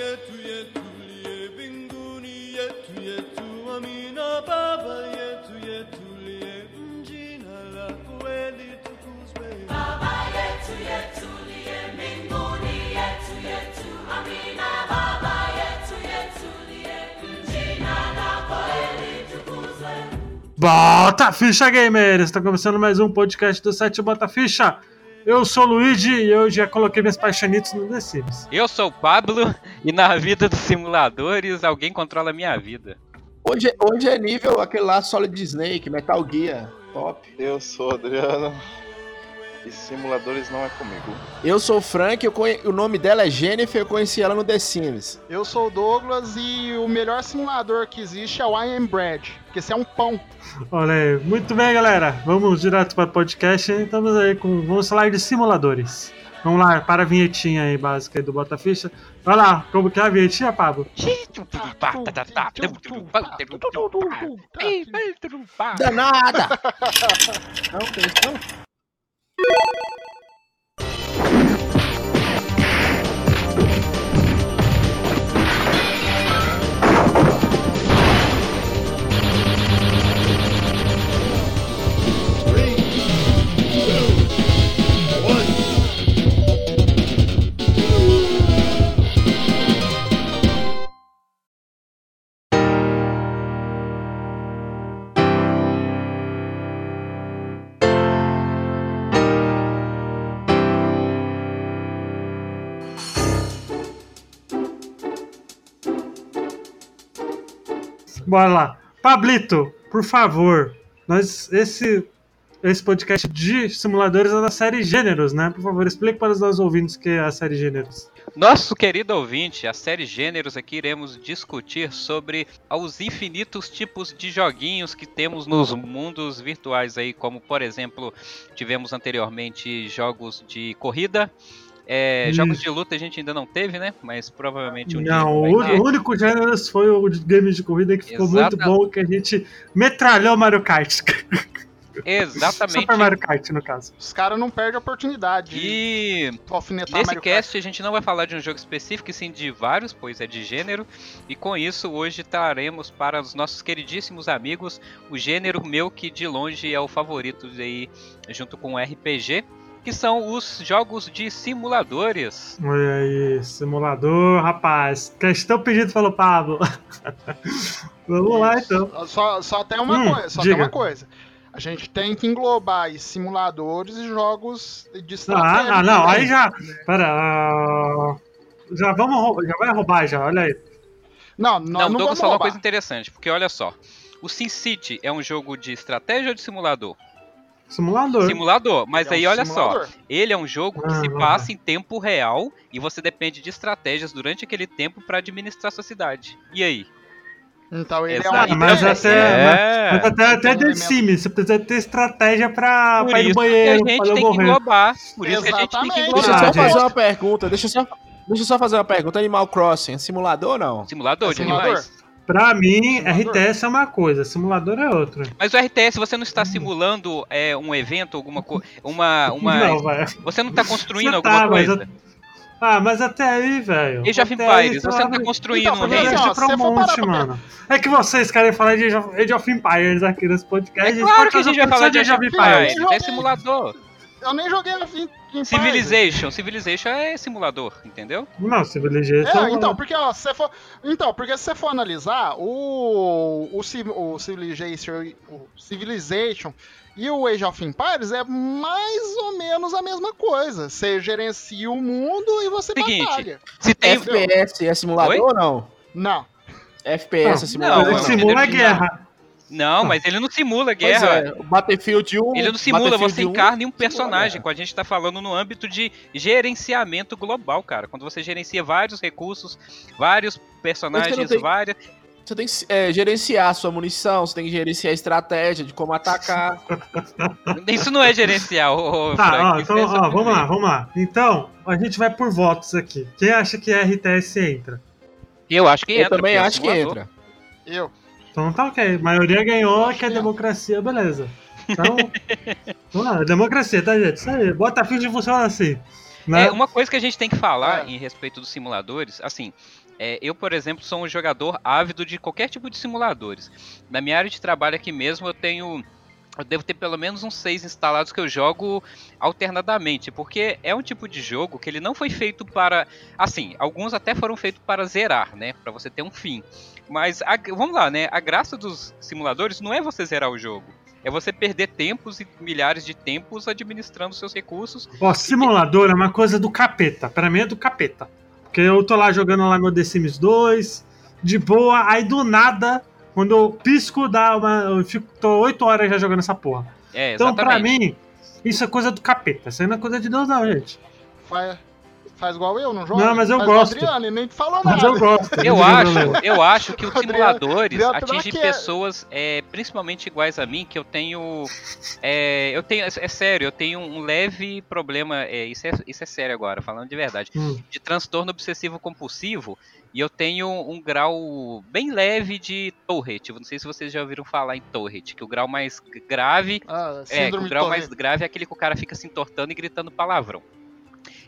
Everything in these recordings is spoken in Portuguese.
yetu yetu liye mbinguni yetu yetu amina baba yetu yetu liye mjina lako kweli tukuzwe Baba yetu yetu liye mbinguni yetu yetu amina Baba yetu yetu liye jina lako litukuzwe Bota Ficha Gamers! Está começando mais um podcast do site Bota Ficha. Eu sou o Luigi e eu já coloquei minhas paixonites no The Sims. Eu sou o Pablo e na vida dos simuladores alguém controla a minha vida. Hoje, hoje é nível aquele lá Solid Snake, Metal Gear, top. Eu sou o Adriano e simuladores não é comigo. Eu sou o Frank, eu conhe- o nome dela é Jennifer, eu conheci ela no The Sims. Eu sou o Douglas e o melhor simulador que existe é o I Am Bread, porque esse é um pão. Olha aí, muito bem, galera. Vamos direto para o podcast. Estamos aí com. Vamos falar de simuladores. Vamos lá, para a vinhetinha aí básica aí do Bota Ficha. Vai lá, como que é a vinhetinha, Pablo? Danada! Não, tem isso não? Bora lá. Pablito, por favor. Nós, esse, esse podcast de simuladores é da série Gêneros, né? Por favor, explique para os nossos ouvintes o que é a série Gêneros. Nosso querido ouvinte, a série Gêneros aqui iremos discutir sobre os infinitos tipos de joguinhos que temos nos mundos virtuais aí, como por exemplo, tivemos anteriormente jogos de corrida. É, jogos de luta a gente ainda não teve, né? Mas provavelmente um Não, dia o, vai ter. o único Gêneros foi o de games de corrida que ficou muito bom, que a gente metralhou Mario Kart. Exatamente. Super Mario Kart, no caso. Os caras não perdem a oportunidade de E alfinetar Nesse Mario cast a gente não vai falar de um jogo específico, e sim de vários, pois é de gênero. E com isso, hoje traremos para os nossos queridíssimos amigos o gênero meu que de longe é o favorito aí, junto com o RPG, que são os jogos de simuladores. Olha aí, simulador, rapaz. Questão pedido pelo Pablo. Vamos lá então. Só, só tem uma Hum, coisa, só diga. tem uma coisa. A gente tem que englobar simuladores e jogos de Ah, estratégia. ah, não, aí já. Pera. ah, já vamos já vai roubar já, olha aí. Não, Não, não, o Douglas vamos falou uma coisa interessante, porque olha só. O SimCity é um jogo de estratégia ou de simulador? Simulador. Simulador, mas É um aí olha só. simulador. Ele é um jogo que Ah, se passa em tempo real e você depende de estratégias durante aquele tempo para administrar sua cidade. E aí? Então ele Exato. é um Mas até- É. Mas até, até um The elemento. Sims, você precisa ter estratégia pra, pra ir no isso que a banheiro, gente pra tem não que morrer. englobar. Por isso que a gente tem que Exatamente. Deixa eu só englobar. gente. fazer uma pergunta, deixa eu só, deixa eu só fazer uma pergunta. Animal Crossing, é simulador ou não? Simulador É de simulador? animais. Pra mim, Simulador. RTS é uma coisa, simulador é outra. Mas o RTS, você não está simulando é, um evento, alguma coisa. Uma, uma. Não, vai. Você não está construindo Você alguma tá, mas coisa. Ah, mas até aí, velho. Age of Empires, você não vai- tá construindo Então, um reino. assim, parar monte, pra mano. É que vocês querem falar de Age of, Empires aqui nesse podcast. É claro que a gente vai um falar de Age of. Empires. É simulador. Eu nem joguei a Fin- Empires. Civilization. Civilization é simulador, entendeu? Não, Civilization. É, então, porque ó, se você for, então, porque se você for analisar o o, o Civilization, o Civilization e o Age of Empires é mais ou menos a mesma coisa. Você gerencia o mundo e você Seguinte, batalha. Se tem. FPS é simulador Oi? ou não? Não. FPS é Não, simulador? não, não. simula a guerra. Não, mas ele não simula Pois guerra. é, o Battlefield 1. Ele não simula, você 1 encarna um personagem. Quando a gente tá falando no âmbito de gerenciamento global, cara. Quando você gerencia vários recursos, vários personagens, tem- várias. Você tem que é, gerenciar a sua munição, você tem que gerenciar a estratégia de como atacar. Isso não é gerenciar, ô, ô, Tá, Frank, ó, então, é ó, vamos lá, vamos lá. Então, a gente vai por votos aqui. Quem acha que RTS entra? Eu acho que Eu entra. também é um acho que entra. Eu. Então tá ok. A maioria ganhou, que é democracia, beleza. Então, vamos lá, democracia, tá, gente? Isso aí. De funciona assim. Né? É, uma coisa que a gente tem que falar É. em respeito dos simuladores, assim, é, eu, por exemplo, sou um jogador ávido de qualquer tipo de simuladores. Na minha área de trabalho aqui mesmo, eu tenho. Eu devo ter pelo menos uns seis instalados que eu jogo alternadamente, porque é um tipo de jogo que ele não foi feito para. Assim, alguns até foram feitos para zerar, né? Para você ter um fim. Mas a- vamos lá, né? A graça dos simuladores não é você zerar o jogo. É você perder tempos e milhares de tempos administrando seus recursos Ó, simulador é uma coisa do capeta. Pra mim é do capeta. Porque eu tô lá jogando lá meu The Sims 2, de boa, aí do nada, quando eu pisco, dá uma. Eu fico, tô 8 horas já jogando essa porra. É, Então, pra mim, isso é coisa do capeta. Isso aí não é coisa de Deus, não, gente. Faz, faz igual eu, não joga? Não, mas eu faz gosto. Igual o Adriano, e nem falou Mas nada. eu gosto. Eu acho, eu acho que os Adriano- simuladores Adriano atingem daqui. pessoas é, principalmente iguais a mim, que eu tenho. É, eu tenho. É sério, eu tenho um leve problema. é, isso, é, isso é sério agora, falando de verdade. Hum. De transtorno obsessivo compulsivo. E eu tenho um grau bem leve de Tourette. Não sei se vocês já ouviram falar em Tourette, que o grau mais grave Ah, é, o grau mais grave é aquele que o cara fica se entortando e gritando palavrão.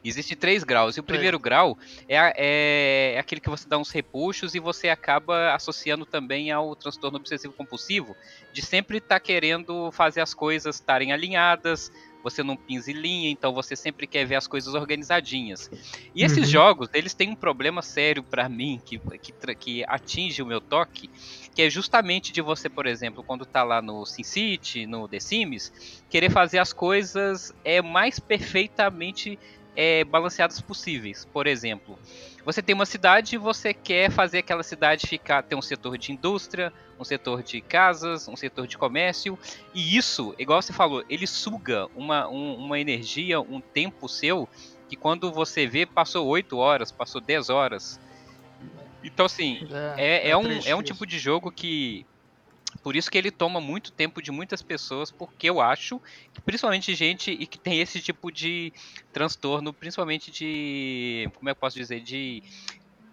Existem três graus. E o Três. primeiro grau é, é, é aquele que você dá uns repuxos e você acaba associando também ao transtorno obsessivo compulsivo, de sempre estar querendo fazer as coisas estarem alinhadas, você não pinza em linha, então você sempre quer ver as coisas organizadinhas. E esses Uhum. jogos, eles têm um problema sério pra mim, que, que, que atinge o meu toque, que é justamente de você, por exemplo, quando tá lá no SimCity, no The Sims, querer fazer as coisas é mais perfeitamente é, balanceadas possíveis. Por exemplo, você tem uma cidade e você quer fazer aquela cidade ficar ter um setor de indústria, um setor de casas, um setor de comércio, e isso, igual você falou, ele suga uma, um- uma energia, um tempo seu, que quando você vê, passou 8 horas, passou 10 horas. Então, assim, é, é, um, triste é um isso. tipo de jogo que. Por isso que ele toma muito tempo de muitas pessoas, porque eu acho que principalmente gente e que tem esse tipo de transtorno, principalmente de. Como é que eu posso dizer? De.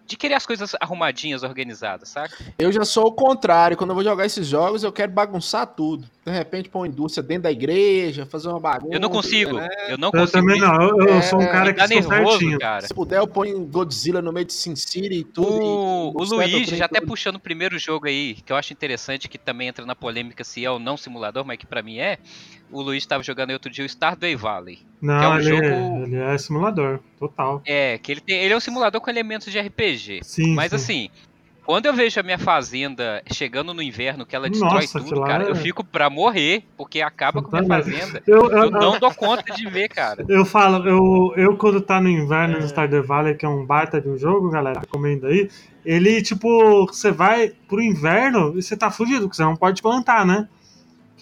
De querer as coisas arrumadinhas, organizadas, saca? Eu já sou o contrário. Quando eu vou jogar esses jogos, eu quero bagunçar tudo. De repente, pôr uma indústria dentro da igreja, fazer uma bagunça. Eu não consigo. né? Eu não Eu consigo. também me- não. Eu, eu É, sou um cara Me que dá sou nervoso, certinho. cara. Se puder, eu ponho Godzilla no meio de Sin City e tudo. O, e- o Luigi, já até puxando o primeiro jogo aí, que eu acho interessante, que também entra na polêmica se é ou não simulador, mas que pra mim é. O Luigi estava jogando aí outro dia o Stardew Valley. Não, Que é um ele, jogo- ele é simulador, total. É, que ele, tem, ele é um simulador com elementos de RPG. Sim, Mas sim. assim, quando eu vejo a minha fazenda chegando no inverno, que ela destrói Nossa, tudo, cara, é- eu fico pra morrer, porque acaba com a minha fazenda. Eu, eu, Eu não dou conta de ver, cara. eu falo, eu, eu quando tá no inverno É. no Stardew Valley, que é um baita de um jogo, galera, recomendo aí. Ele, tipo, você vai pro inverno e você tá fugido, porque você não pode plantar, né?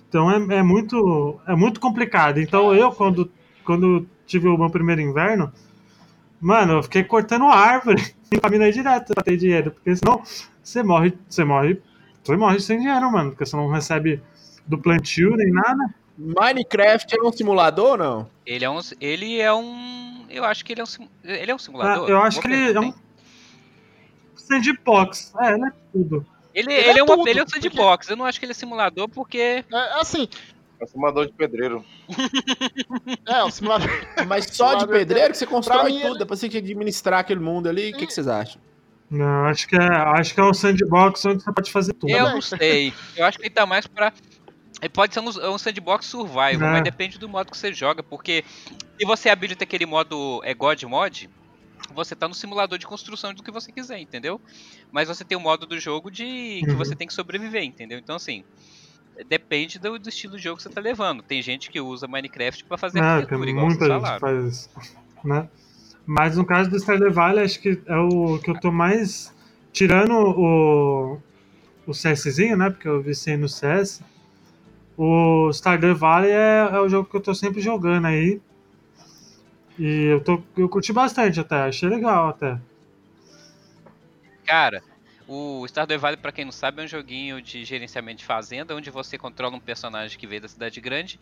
Então é, é muito é muito complicado. Então eu, quando, quando tive o meu primeiro inverno, mano, eu fiquei cortando árvore e caminhei direto pra ter dinheiro, porque senão você morre, você morre, você morre sem dinheiro, mano, porque você não recebe do plantio nem nada. Minecraft é um simulador ou não? Ele é um. Ele é um. Eu acho que ele é um, ele é um Ah, simulador. eu acho que ele é um sandbox. É, ele é tudo. Ele, Ele ele é é, uma, tudo, ele é um porque- sandbox. Eu não acho que ele é simulador porque. É, assim, É um simulador de pedreiro. é, o simulador. Mas só de Simulador pedreiro que você constrói mim, tudo, depois você tem que administrar aquele mundo ali. O que, que vocês acham? Não, acho que é, acho que é um sandbox onde você pode fazer tudo. Eu Também. não sei. Eu acho que ele tá mais pra. ele Pode ser um, um sandbox survival, É. mas depende do modo que você joga, porque se você habilita aquele modo é God Mod, você tá no simulador de construção do que você quiser, entendeu? Mas você tem o modo do jogo de que Uhum. você tem que sobreviver, entendeu? Então assim, depende do, do estilo de jogo que você tá levando. Tem gente que usa Minecraft pra fazer É, que arquitetura, igual muita gente faz isso. Né? Mas no caso do Stardew Valley, acho que é o que eu tô mais. Tirando o, o CSzinho, né? Porque eu viciei no CS. O Stardew Valley é, é o jogo que eu tô sempre jogando aí. E eu, tô, eu curti bastante até, achei legal até. Cara, o Stardew Valley, pra quem não sabe, é um joguinho de gerenciamento de fazenda, onde você controla um personagem que veio da cidade grande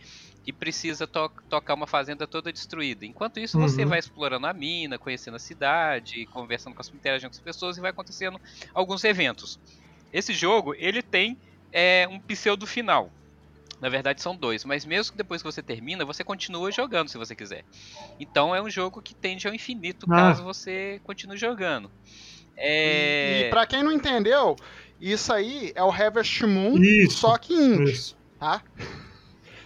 e precisa to- tocar uma fazenda toda destruída. Enquanto isso, você Uhum. vai explorando a mina, conhecendo a cidade, conversando com as interagindo com as pessoas e vai acontecendo alguns eventos. Esse jogo, ele tem é, um pseudo final. Na verdade são dois, mas mesmo que depois que você termina, você continua jogando se você quiser. Então é um jogo que tende ao infinito Ah. caso você continue jogando. É... E pra quem não entendeu, isso aí é o Harvest Moon, Isso. só que indie, Isso. tá?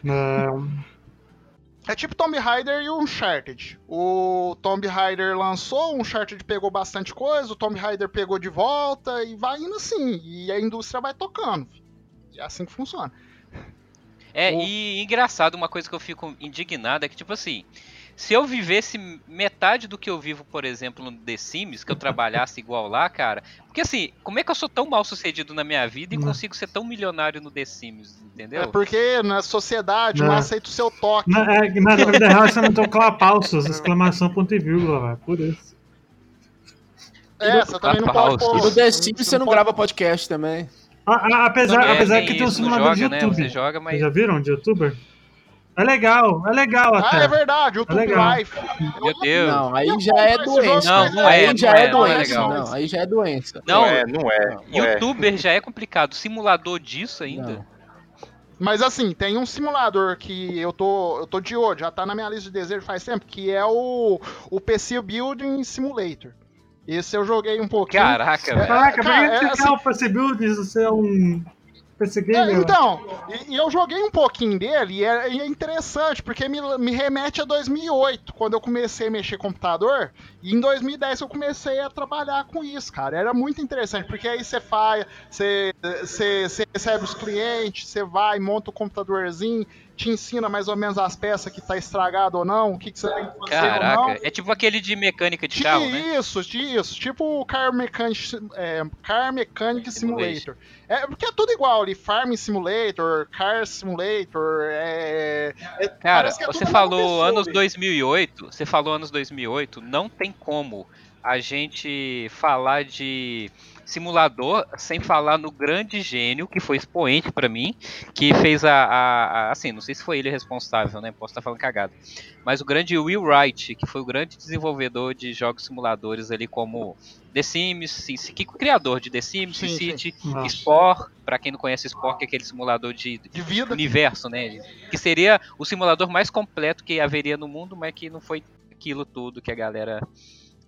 É, É tipo Tomb Raider e Uncharted. O Tomb Raider lançou, o Uncharted pegou bastante coisa, o Tomb Raider pegou de volta e vai indo assim. E a indústria vai tocando. É assim que funciona. É, O- e engraçado, uma coisa que eu fico indignado é que, tipo assim, se eu vivesse metade do que eu vivo, por exemplo, no The Sims, que eu trabalhasse igual lá, cara. Porque assim, como é que eu sou tão mal sucedido na minha vida e Não. consigo ser tão milionário no The Sims, entendeu? É porque na sociedade não, Não. aceita o seu toque. na, é, que na vida real você não tem o clapalsos, exclamação, ponto e vírgula, velho. Por isso. É, você também não pode. E no The Sims você não pode- grava podcast também. A- a- apesar É, apesar que tem um simulador joga, de né? YouTube. Você joga, mas Vocês já viram de youtuber? É legal, é legal Ah, até. é verdade, o YouTube legal. Life. Meu Deus. Não, aí já é doença. Não, não é, aí já é, é, não é doença. Não, aí já é doença. Não, Não é, não é. Não é. youtuber já é complicado. Simulador disso ainda. Não. Mas assim, tem um simulador que eu tô, eu tô de olho, já tá na minha lista de desejo faz tempo, que é o, o PC Building Simulator. Esse eu joguei um pouquinho. Caraca, velho. Caraca, Cara, pra é que assim- ficar o PC Builds você é um PC É, então, e, e eu joguei um pouquinho dele e é, e é interessante, porque me, me remete a 2008, quando eu comecei a mexer com computador, e em 2010 eu comecei a trabalhar com isso, cara. Era muito interessante, porque aí você faz, você, você, você recebe os clientes, você vai, monta o computadorzinho, te ensina mais ou menos as peças que tá estragado ou não, o que, que você tem que fazer ou não. Caraca, é tipo aquele de mecânica de carro, né? Isso, isso, tipo o Car Mechanic, é, Car Mechanic Simulator. É, porque é tudo igual ali, Farm Simulator, Car Simulator, é... é- Cara, é você falou anos ali. 2008, você falou anos 2008, não tem como a gente falar de simulador sem falar no grande gênio que foi expoente pra mim, que fez a, a- a- assim, não sei se foi ele responsável, né? Posso estar falando cagada. Mas o grande Will Wright, que foi o grande desenvolvedor de jogos simuladores ali como The Sims, SimCity, que criador de The Sims, Sim, SimCity, Nossa. Spore, pra quem não conhece Spore, que é aquele simulador de, De vida. universo, né? Que seria o simulador mais completo que haveria no mundo, mas que não foi aquilo tudo que a galera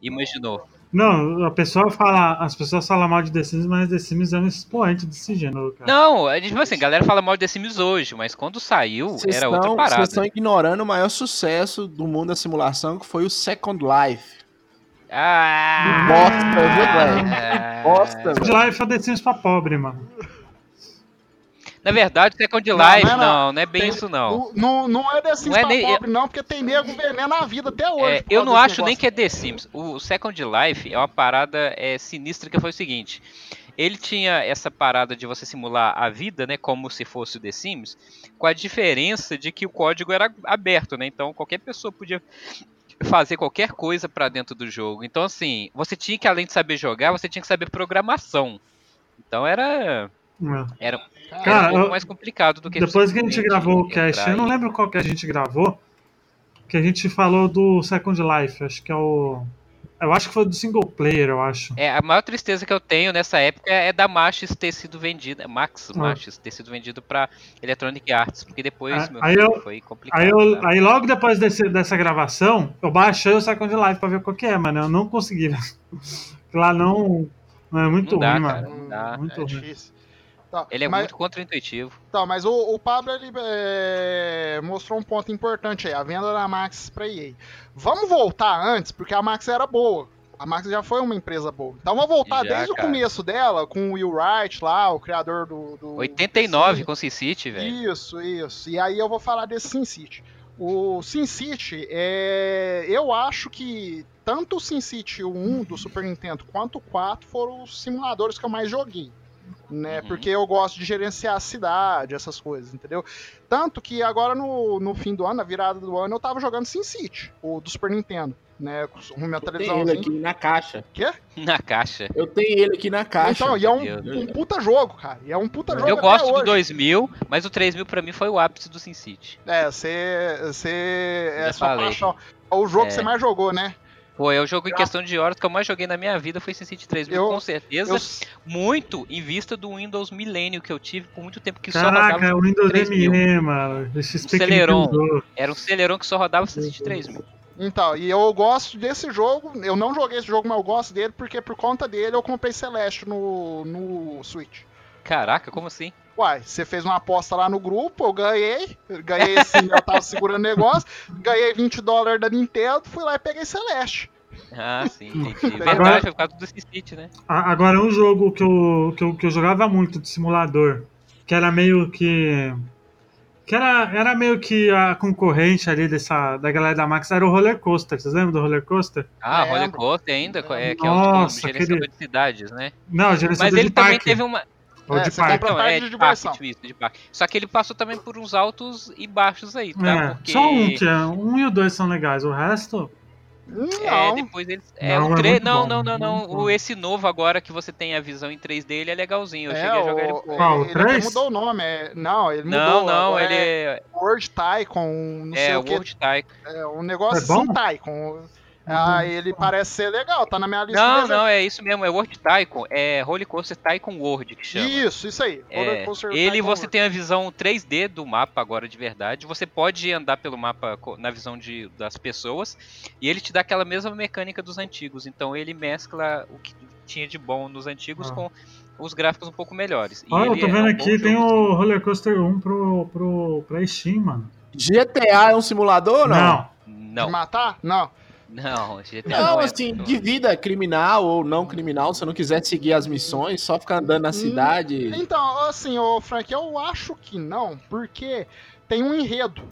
imaginou. Não, a pessoa fala, as pessoas falam mal de The Sims, mas The Sims é um expoente desse gênero, cara. Não, é tipo assim, a galera fala mal de The Sims hoje, mas quando saiu Vocês era outra estão- parada. Vocês estão ignorando o maior sucesso do mundo da simulação, que foi o Second Life. Ah! Bosta, viu, velho? Ah. Bosta, De Life é The Sims pra pobre, mano. Na verdade, Second Life, não é não, não. não, é bem Tem- isso não. Não, não, não é The Sims Não é pra nem- pobre, não, porque tem nego veneno a vida até hoje. É, eu não acho nem que é The Sims. O Second Life é uma parada é, sinistra que foi o seguinte. Ele tinha essa parada de você simular a vida, né, como se fosse o The Sims, com a diferença de que o código era aberto, né? Então qualquer pessoa podia fazer qualquer coisa pra dentro do jogo. Então assim, você tinha que além de saber jogar, você tinha que saber programação. Então era É. era, Cara, Cara, um pouco eu- mais complicado do que Depois que a gente gravou o cast, entrar eu não lembro qual que a gente gravou, que a gente falou do Second Life, acho que é o... Eu acho que foi do single player, eu acho. É, a maior tristeza que eu tenho nessa época é da Machis ter sido vendida, Max Ah. Machis ter sido vendido pra Electronic Arts, porque depois, Ah, meu aí filho, eu- foi complicado. Aí, eu, tá? aí logo depois desse- dessa gravação, eu baixei o Second Life pra ver qual que é, mano. Eu não consegui. Lá não. não é muito Não dá, ruim, cara, mano. não dá. Muito é ruim. difícil. Tá, Ele é mas, muito contraintuitivo. Tá, mas o, o Pablo ele, é, mostrou um ponto importante aí, a venda da Max pra EA. Vamos voltar antes, porque a Max era boa. A Max já foi uma empresa boa. Então vamos voltar Já, desde cara. o começo dela, com o Will Wright lá, o criador do. do 89 Sim. com SimCity, velho. Isso, isso. E aí eu vou falar desse SimCity. O SimCity, é... eu acho que tanto o SimCity 1 do Super Nintendo quanto o 4 foram os simuladores que eu mais joguei. Né? Uhum. Porque eu gosto de gerenciar a cidade, essas coisas, entendeu? Tanto que agora no, no fim do ano, na virada do ano, eu tava jogando SimCity, o do Super Nintendo. Né? Com minha Eu tenho televisão. ele aqui na caixa. Na caixa. Eu tenho ele aqui na caixa. Então, e é um, um puta jogo, cara. E é um puta jogo Eu até gosto do hoje. 2000, mas o 3000 pra mim foi o ápice do SimCity. É, você. Você. É Já sua falei. paixão. É o jogo É. que você mais jogou, né? Pô, é o jogo em questão de horas que eu mais joguei na minha vida foi SimCity 3. Eu- com certeza, Eu, muito em vista do Windows Millennium que eu tive por muito tempo que só Caraca, rodava o Windows 3000. ME, mano. Que Celeron. Era um Celeron que só rodava SimCity 3000. Então, e eu gosto desse jogo. Eu não joguei esse jogo, mas eu gosto dele porque por conta dele eu comprei Celeste no, no Switch. Caraca, como assim? Uai, você fez uma aposta lá no grupo, eu ganhei. Eu Ganhei assim, eu tava segurando o negócio. Ganhei 20 dólares da Nintendo, fui lá e peguei Celeste. Ah, sim, entendi. Agora- Verdade, foi por causa do SimCity, né? Agora, um jogo que eu, que, eu, que eu jogava muito de simulador, que era meio que. Que era, era meio que a concorrente ali dessa, da galera da Max, era o Roller Coaster. Vocês lembram do Roller Coaster? Ah, Lembro. Roller Coaster ainda, é, que é Nossa, o gerenciador aquele- de cidades, né? Não, Mas gerenciador ele de também parque. teve uma. Ou É, de você parque. compra- Não, é de de parque, isso, de parque. Só que ele passou também por uns altos e baixos aí, tá? É, Porque Só um, que é, um e o dois são legais, o resto. É, Não. depois eles. É, Não, o é 3. muito não, não, não, não. muito O, esse novo agora que você tem a visão em 3D, ele é legalzinho. Eu É, cheguei a jogar ele. o- pouco. Qual, o ele três? mudou o nome. é- não, ele Não, mudou. não, agora ele é é. World Tycoon, não sei É, o que. World Tycoon. É um negócio É bom? assim, Tycoon. Ah, ele parece ser legal, tá na minha lista. Não, não, é isso mesmo, é World Tycoon. É Roller Coaster Tycoon World que chama. Isso, isso aí. Roller É, ele Tycoon você World. tem a visão 3D do mapa agora de verdade. Você pode andar pelo mapa na visão de, das pessoas e ele te dá aquela mesma mecânica dos antigos. Então ele mescla o que tinha de bom nos antigos Ah. com os gráficos um pouco melhores. Olha, eu tô é vendo um aqui, tem jogo, o Roller Coaster 1 pro, pro, pra Steam, mano. GTA é um simulador ou não? Não. sim. De Não, matar? Não. Não, GTA Não, não é assim, muito- de vida criminal ou não criminal, se eu não quiser seguir as missões, só ficar andando na cidade. Então, assim, ô Frank, eu acho que não, porque tem um enredo,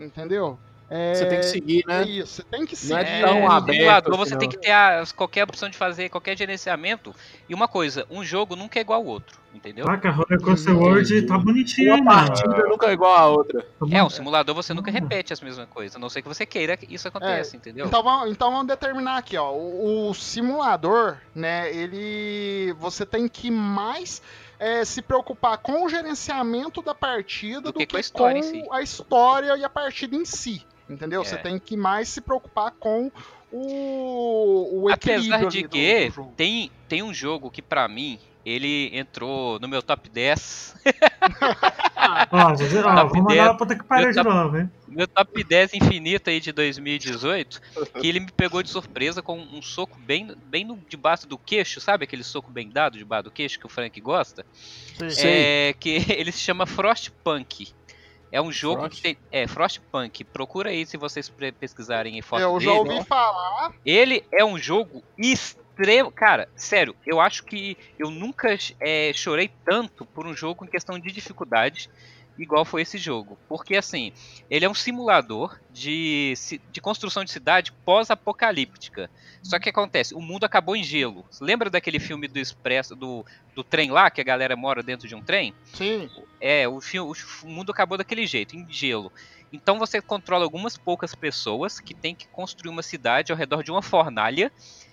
entendeu? É, Você tem que seguir, né? Isso, você tem que Não é seguir. tão no aberto assim, você não. tem que ter as- qualquer opção de fazer qualquer gerenciamento. E uma coisa, um jogo nunca é igual ao outro, entendeu? Caraca, Roller Coaster World tá bonitinho, Uma partida nunca é igual a outra. Tá É, um simulador você nunca Hum. repete as mesmas coisas, a não ser que você queira que isso aconteça, entendeu? Então vamos, então vamos determinar aqui, ó. O, o simulador, né? Ele. Você tem que mais é, se preocupar com o gerenciamento da partida do, Do que que, com a história si. a história e a partida em si. Entendeu? É. Você tem que mais se preocupar com o, o equilíbrio Apesar de do- que do jogo. tem, tem um jogo que pra mim, ele entrou no meu top 10. Ó, você- ó, Top vou mandar 10. ela puta que pariu de novo, hein? Meu top 10 infinito aí de 2018, que ele me pegou de surpresa com um soco bem, bem no, debaixo do queixo, sabe aquele soco bem dado debaixo do queixo que o Frank gosta? É, que ele se chama Frostpunk. É um jogo Frost? que tem. É, Frostpunk. Procura aí se vocês pesquisarem em foto Eu já dele. ouvi falar. Ele é um jogo extremo. Cara, sério, eu acho que eu nunca é, chorei tanto por um jogo em questão de dificuldade, igual foi esse jogo. Porque, assim, ele é um simulador de, de construção de cidade pós-apocalíptica. Só que acontece, o mundo acabou em gelo. Lembra daquele filme do Expresso, do, do trem lá, que a galera mora dentro de um trem? Sim. É, o, fi- o mundo acabou daquele jeito, em gelo. Então você controla algumas poucas pessoas que tem que construir uma cidade ao redor de uma fornalha.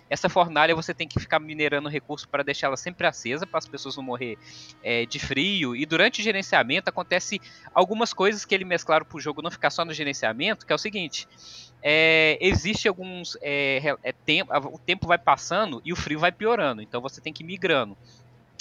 Essa fornalha você tem que ficar minerando recurso para deixar ela sempre acesa, para as pessoas não morrer é, de frio. E durante o gerenciamento acontece algumas coisas que ele mesclaram para o jogo não ficar só no gerenciamento, que é o seguinte: é, existe alguns é, é, o tempo vai passando e o frio vai piorando. Então você tem que ir migrando.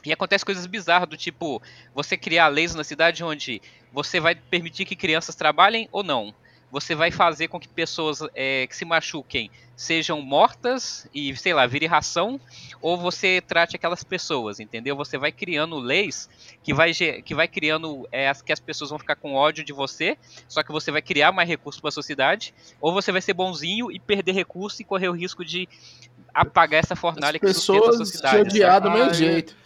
E acontece coisas bizarras do tipo você criar leis na cidade onde você vai permitir que crianças trabalhem ou não. Você vai fazer com que pessoas é, que se machuquem sejam mortas e, sei lá, vire ração, ou você trate aquelas pessoas, entendeu? Você vai criando leis que vai, que vai criando é, as, que as pessoas vão ficar com ódio de você, só que você vai criar mais recursos para a sociedade, ou você vai ser bonzinho e perder recurso e correr o risco de apagar essa fornalha As que sustenta a pessoas sociedade. te odiar do mesmo é. jeito.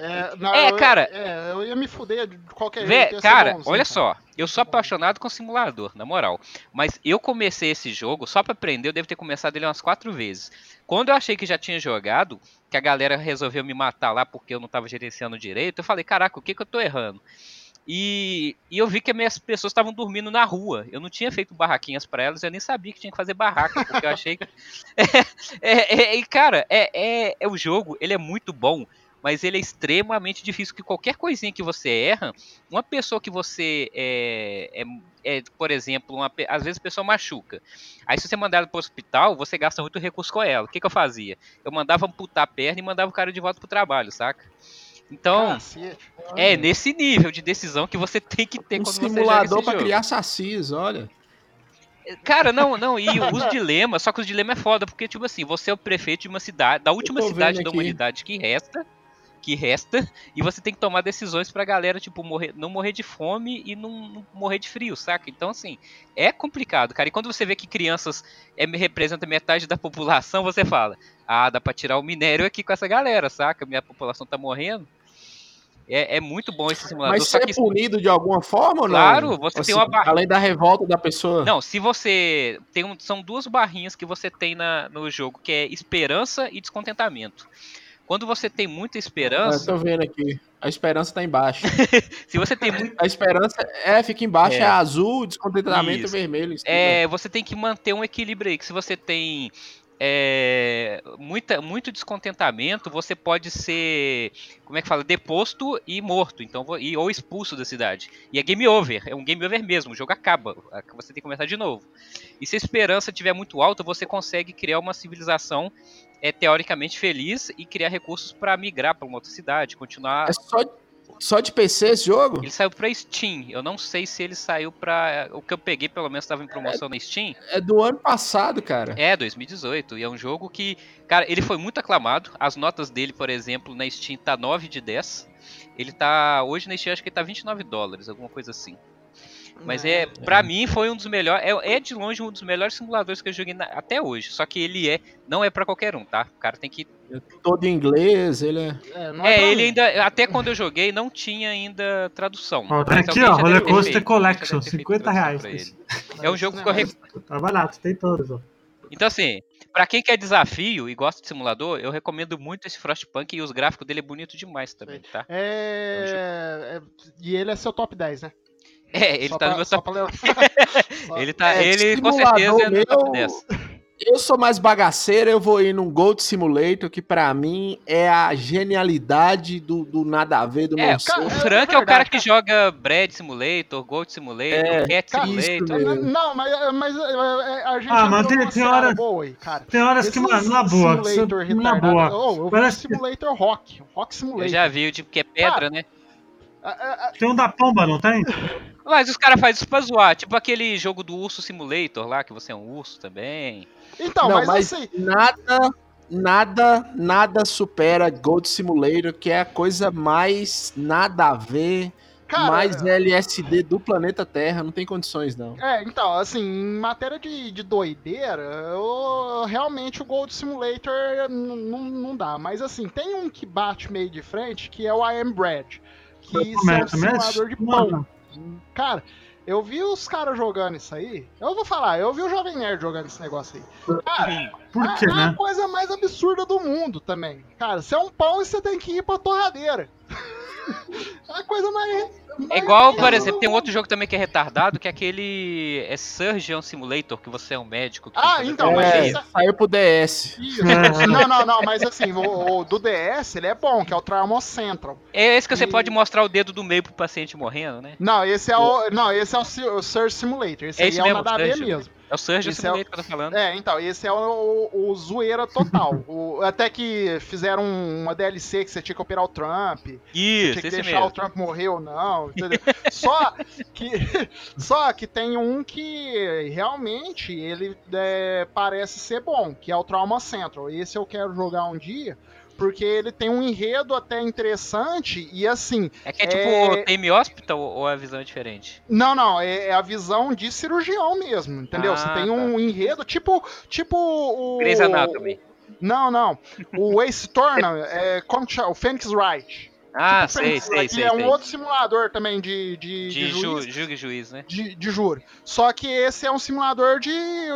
É, não, É, eu- cara. É, eu ia me fuder de qualquer Vé, jeito. cara, bonzinho, olha cara. só, eu sou apaixonado com simulador, na moral. Mas eu comecei esse jogo só pra aprender, eu devo ter começado ele umas quatro vezes. Quando eu achei que já tinha jogado, que a galera resolveu me matar lá porque eu não tava gerenciando direito, eu falei, caraca, o que que eu tô errando? E, e eu vi que as minhas pessoas estavam dormindo na rua. Eu não tinha feito barraquinhas pra elas, eu nem sabia que tinha que fazer barraca, porque eu achei que. É, é, é, e, cara, é, é, é o jogo, ele é muito bom, mas ele é extremamente difícil. Que qualquer coisinha que você erra, uma pessoa que você é, é, é, por exemplo, uma às vezes a pessoa machuca. Aí se você mandar ela pro hospital, você gasta muito recurso com ela. O que, que eu fazia? Eu mandava amputar a perna e mandava o cara de volta pro trabalho, saca? Então, Cacete. é nesse nível de decisão que você tem que ter Um quando simulador jogo. criar sacis, olha. Cara, não, não, e os dilemas, só que os dilemas é foda, porque, tipo assim, você é o prefeito de uma cidade, da última cidade da aqui. humanidade que resta, que resta, e você tem que tomar decisões pra galera, tipo, morrer, não morrer de fome e não, não morrer de frio, saca? Então, assim, é complicado, cara. E quando você vê que crianças é, representam metade da população, você fala, ah, dá pra tirar o minério aqui com essa galera, saca? Minha população tá morrendo. É, é muito bom esse simulador, Mas você é punido de alguma forma ou não? Claro, você tem uma barra- Além da revolta da pessoa. Não, se você. Tem um- são duas barrinhas que você tem na, no jogo, que é esperança e descontentamento. Quando você tem muita Eu esperança, tô vendo aqui. A esperança tá embaixo. se você tem muito. A esperança é, fica embaixo, É. é, azul, descontentamento Isso. vermelho. É, você tem que manter um equilíbrio aí. Que se você tem é, muita, muito descontentamento, você pode ser, como é que fala, deposto e morto, então e, ou expulso da cidade. E é game over, é um game over mesmo, o jogo acaba, a- você tem que começar de novo. E se a esperança estiver muito alta, você consegue criar uma civilização é, teoricamente feliz e criar recursos para migrar para uma outra cidade, continuar É só, só de PC esse jogo? ele saiu pra Steam. Eu não sei se ele saiu pra. O que eu peguei, pelo menos, estava em promoção na Steam. É do ano passado, cara. É, 2018. E é um jogo que. Cara, ele foi muito aclamado. As notas dele, por exemplo, na Steam tá 9 de 10. Ele tá. Hoje na Steam acho que ele tá 29 dólares, alguma coisa assim. Mas é, pra mim foi um dos melhores, é, é de longe um dos melhores simuladores que eu joguei na- até hoje. Só que ele é, não é pra qualquer um, tá? O cara tem que Todo em inglês, ele é. É, não É, pra ele mim. ainda. Até quando eu joguei, não tinha ainda tradução. Ó, tá aqui, ó, Roller Coaster feito, Collection, alguém já deve ter feito 50 reais. tradução pra ele. É um jogo que eu é recomendo. Tá barato, tem todos, ó. Então, assim, pra quem quer desafio e gosta de simulador, eu recomendo muito esse Frostpunk e os gráficos dele é bonito demais também, tá? É... é- E ele é seu top 10, né? É, ele Só tá pra- no meu top. pra. Ele tá. É, ele com certeza é no top meu- 10. Eu sou mais bagaceiro, eu vou ir num Gold Simulator, que pra mim é a genialidade do, do nada a ver, do É, cara, O é Frank é o verdade, cara que joga Bread Simulator, Gold Simulator, É, Cat cara, isso Simulator. mesmo. Não, mas, mas é, é, a gente Ah, mas tem- tem hora- boa aí, cara. Tem horas que, mano, na boa. que Simulator Na boa. Oh, eu Parece que- Simulator Rock. Rock Simulator. Eu já vi o tipo que é pedra, né? Ah, ah, ah, Tem um da pomba, não tem? Mas os caras fazem isso pra zoar. Tipo aquele jogo do Urso Simulator lá, que você é um urso também. Então, Não, mas, mas assim, nada, nada, nada supera Gold Simulator, que é a coisa mais nada a ver, cara. mais LSD do planeta Terra, não tem condições não. É, então, assim, em matéria de, de doideira, eu, realmente o Gold Simulator não dá. Mas assim, tem um que bate meio de frente, que é o I Am Bread. Que é um simulador de pão. Mano, Cara, eu vi os caras jogando isso aí. Eu vou falar, eu vi o Jovem Nerd jogando esse negócio aí. Cara, por é, quê, é a né? coisa mais absurda do mundo também. Cara, você é um pão e você tem que ir pra torradeira. É a coisa mais. É mais igual, por exemplo, tem um outro jogo também que é retardado, que é aquele. É Surgeon Simulator, que você é um médico. Que Ah, então, fazer mas é, esse- saiu pro DS. Isso. É. Não, não, não, mas assim, o, o do DS ele é bom, que é o Trauma Central. É esse que você E- pode mostrar o dedo do meio pro paciente morrendo, né? Não, esse é o. Não, esse é o, Ci- o Surge Simulator. Esse É aí isso é o mesmo, nada a ver Surge. mesmo. É o Surgeon Esse é o- que eu tô falando. É, então, esse é o, o, o zoeira total. O- até que fizeram uma DLC que você tinha que operar o Trump. Isso, tinha que deixar mesmo. o Trump morrer ou não, só, que, só que tem um que realmente ele é, parece ser bom, que é o Trauma Central. Esse eu quero jogar um dia, porque ele tem um enredo até interessante e assim, É que é tipo É- o Tame Hospital ou a visão é diferente? não, não, é, é a visão de cirurgião mesmo, entendeu? Ah, Você tem tá. um enredo tipo, tipo o Grey's Anatomy. Não, não. O Ace Turner, é, como que chama? O Phoenix Wright. Ah, Tipo, sei, sei, sei. é um outro simulador também de, de, De de ju, juiz, julgue juiz, né? de, de júri. Só que esse é um simulador de,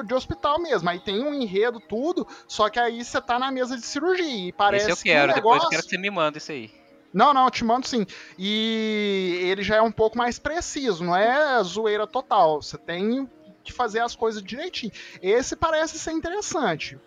de hospital mesmo. Aí tem um enredo, tudo, só que aí você tá na mesa de cirurgia. E parece Esse eu quero, que o depois eu negócio... quero que você me manda isso aí. Não, não, eu te mando sim. E ele já é um pouco mais preciso, não é zoeira total. Você tem que fazer as coisas direitinho. Esse parece ser interessante.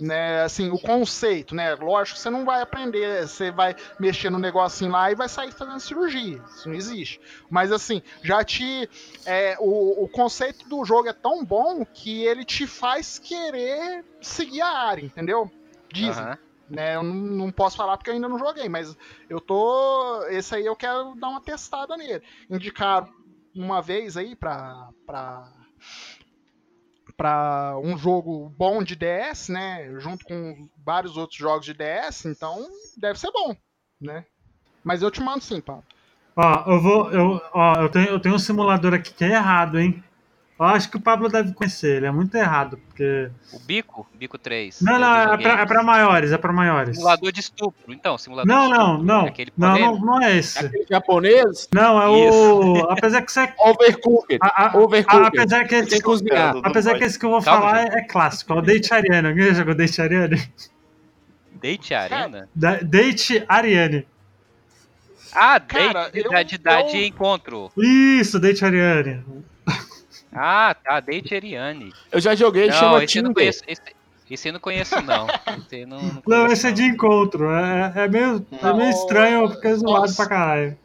Né? Assim, o conceito, né? Lógico que você não vai aprender, você vai mexer no negocinho lá e vai sair fazendo cirurgia. Isso não existe. Mas assim, já te. é, o, o conceito do jogo é tão bom que ele te faz querer seguir a área, entendeu? Dizem. Aham. Né, eu não, não posso falar porque eu ainda não joguei, mas eu tô. Esse aí eu quero dar uma testada nele. Indicaram uma vez aí pra. pra para um jogo bom de DS, né, junto com vários outros jogos de DS, então deve ser bom, né? Mas eu te mando sim, Pablo. Ó, eu vou. Eu, ó, eu, tenho, eu tenho um simulador aqui que é errado, hein? Eu acho que o Pablo deve conhecer, ele é muito errado, porque. O Bico, Bico 3. Não, não, é pra, é pra maiores, é pra maiores. Simulador de estupro. Então, simulador Não, de não, estupro. não. Aquele Não, não, não é esse. Aquele japonês, Não, é o. Apesar que você. é overcooked. a- a- Overcooked. a- apesar que Tem que cozinhar. Apesar que esse que eu vou Calma, falar gente. é, é clássico, é o Date Ariane. Alguém já jogou Date Ariane? Date? Da- Date Ariane. Ah, Cara, date eu- de eu- e encontro. Isso, Date Ariane. Ah, tá, Date Ariane. Eu já joguei, Não, chama esse eu não Tinder. conheço. Esse, esse eu não conheço, não. Esse não, não Não, conheço, esse é de encontro. É, é meio, é Não, meio estranho porque é zoado nossa. pra caralho.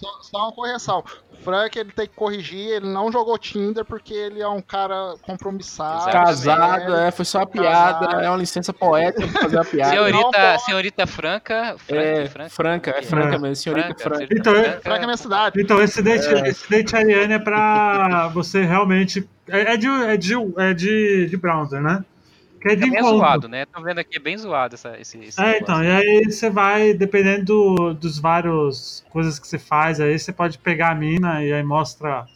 Só, só uma correção. O Frank ele tem que corrigir, ele não jogou Tinder porque ele é um cara compromissado. Casado, né? é, foi só uma piada, Casado. é uma licença poética pra fazer uma piada. Senhorita, Não senhorita Franca. Franca, É, Franca, Franca, é Franca É. mesmo, senhorita Franca, Franca. Então, Franca. Frank é minha cidade. Então, esse date, esse date Ariane é pra você realmente. É, é de, é, de, é de, de browser, né? Que é de É bem encontro. zoado, né? Tô vendo aqui, é bem zoado essa, esse, esse É, negócio. então, e aí você vai, dependendo do- dos vários coisas que você faz, aí você pode pegar a mina e aí mostra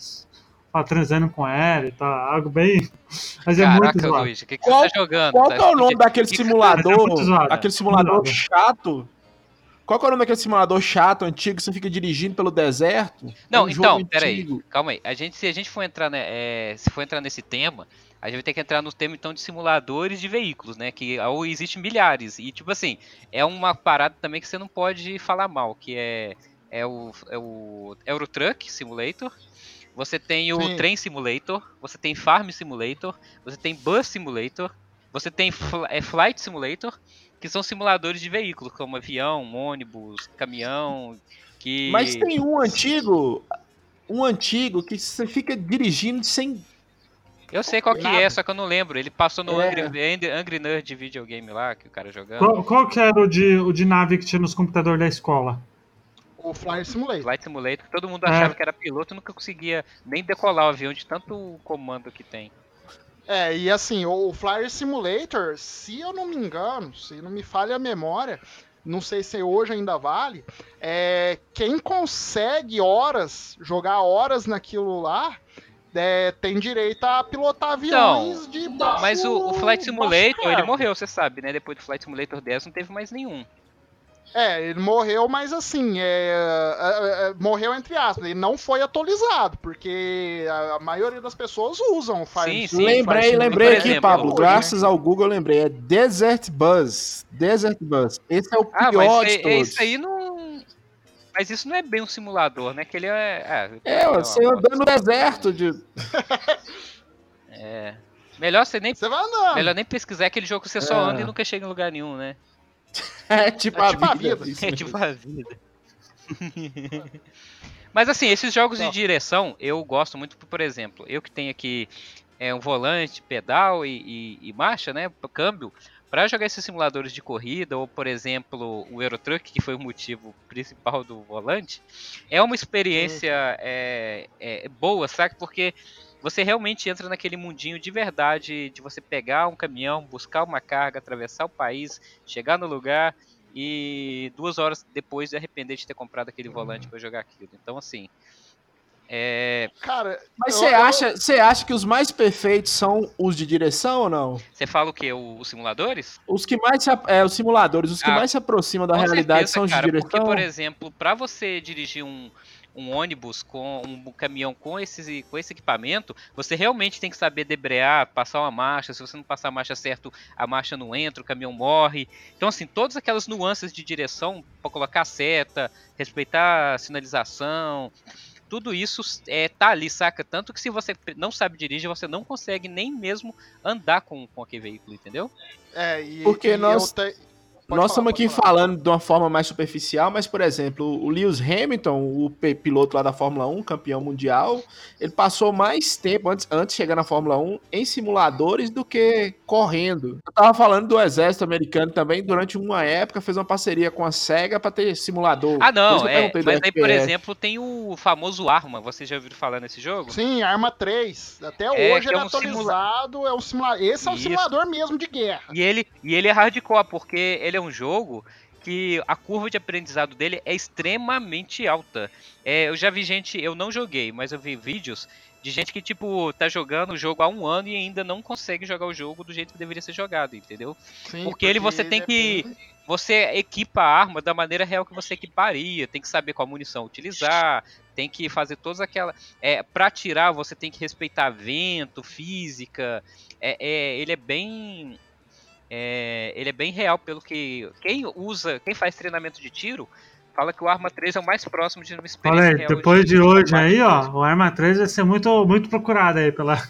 ó, transando com ela e tal, algo bem. Mas é muito Caraca, zoado. Luiz, o que, que Qual- você tá jogando? Qual tá? que é o nome daquele Mas é simulador, zoado, aquele é simulador chato? Qual que é o nome daquele simulador chato, antigo, que você fica dirigindo pelo deserto? Não, É um então, peraí, calma aí. A gente, se a gente for entrar, né, é, se for entrar nesse tema, a gente vai ter que entrar no tema então de simuladores de veículos, né? Que ou existe milhares e tipo assim é uma parada também que você não pode falar mal, que é é o, é o Euro Truck Simulator. Você tem o Sim. Train Simulator, você tem Farm Simulator, você tem Bus Simulator, você tem fl- é, Flight Simulator, que são simuladores de veículos, como avião, ônibus, caminhão, que Mas tem um antigo, um antigo que você fica dirigindo sem... Eu sei qual que é, só que eu não lembro. Ele passou no É. Angry, Angry, Angry Nerd videogame lá, que o cara jogando. Qual, qual que era o de, o de nave que tinha nos computadores da escola? O Flyer Simulator. Flight Simulator, que todo mundo É. achava que era piloto e nunca conseguia nem decolar o avião de tanto comando que tem. É, e assim, o Flyer Simulator, se eu não me engano, se não me falha a memória, não sei se hoje ainda vale, é, quem consegue horas, jogar horas naquilo lá, é, tem direito a pilotar aviões de baixo, Mas o, o Flight Simulator, ele morreu, você sabe, né? Depois do Flight Simulator 10 não teve mais nenhum. É, ele morreu, mas assim, é, é, é, morreu entre aspas, ele não foi atualizado, porque a, a maioria das pessoas usam o Fire Sim, lembrei, Simulator. lembrei aqui, exemplo, Pablo, hoje, graças ao Google eu lembrei, é Desert Bus, Desert Bus. Esse é o Ah, pior mas de é, é todos. isso aí não. Mas isso não é bem um simulador, né? Que ele é. É, uma você andando no deserto de... É. Melhor você nem. Você vai andando. Melhor nem pesquisar aquele jogo que você só É. anda e nunca chega em lugar nenhum, né? É tipo, É a, tipo a vida. vida. isso É tipo a vida. Mas assim, esses jogos de direção eu gosto muito, por exemplo, eu que tenho aqui é, um volante, pedal e, e- e marcha, né? Câmbio. Para jogar esses simuladores de corrida, ou por exemplo o Eurotruck, que foi o motivo principal do volante, é uma experiência é, é, boa, sabe? Porque você realmente entra naquele mundinho de verdade, de você pegar um caminhão, buscar uma carga, atravessar o país, chegar no lugar e duas horas depois de arrepender de ter comprado aquele volante para jogar aquilo. Então, assim, é, Cara, Mas você eu- acha, você acha que os mais perfeitos são os de direção ou não? você fala o que? Os simuladores? Os que mais se, é, os simuladores, os que Ah, mais se aproximam da realidade certeza, são os de cara, direção? Porque, por exemplo, para você dirigir um, um ônibus com um caminhão com, esses, com esse equipamento, você realmente tem que saber debrear, passar uma marcha. Se você não passar a marcha certo, a marcha não entra, o caminhão morre. Então, assim, todas aquelas nuances de direção para colocar seta, respeitar a sinalização, tudo isso é, tá ali, saca? Tanto que se você não sabe dirigir, você não consegue nem mesmo andar com, com aquele veículo, entendeu? É, e, Porque e nós- eu te- Pode Nós estamos aqui falar. falando de uma forma mais superficial, mas, por exemplo, o Lewis Hamilton, o piloto lá da Fórmula 1, campeão mundial, ele passou mais tempo antes, antes de chegar na Fórmula 1 em simuladores do que correndo. Eu tava falando do exército americano também, durante uma época fez uma parceria com a SEGA para ter simulador. Ah, não, é. Mas aí, por exemplo, tem o famoso Arma. Vocês já ouviram falar nesse jogo? Sim, Arma 3. Até É, hoje que ele é é um simula- atualizado. É um simula... Esse é um Isso. simulador mesmo de guerra. E ele, e ele é hardcore, porque ele é um jogo que a curva de aprendizado dele é extremamente alta. É, eu já vi gente, eu não joguei, mas eu vi vídeos de gente que, tipo, tá jogando o jogo há um ano e ainda não consegue jogar o jogo do jeito que deveria ser jogado, entendeu? Sim, Porque ele você tem é que- bem- Você equipa a arma da maneira real que você equiparia, tem que saber qual munição utilizar, tem que fazer todas aquela. É, pra atirar, você tem que respeitar vento, física. É, é, ele é bem. É, ele é bem real pelo que. Quem usa, quem faz treinamento de tiro, fala que o Arma 3 é o mais próximo de uma experiência Olha aí, real depois de hoje combate aí, ó, o Arma 3 vai ser muito, muito procurado aí pela.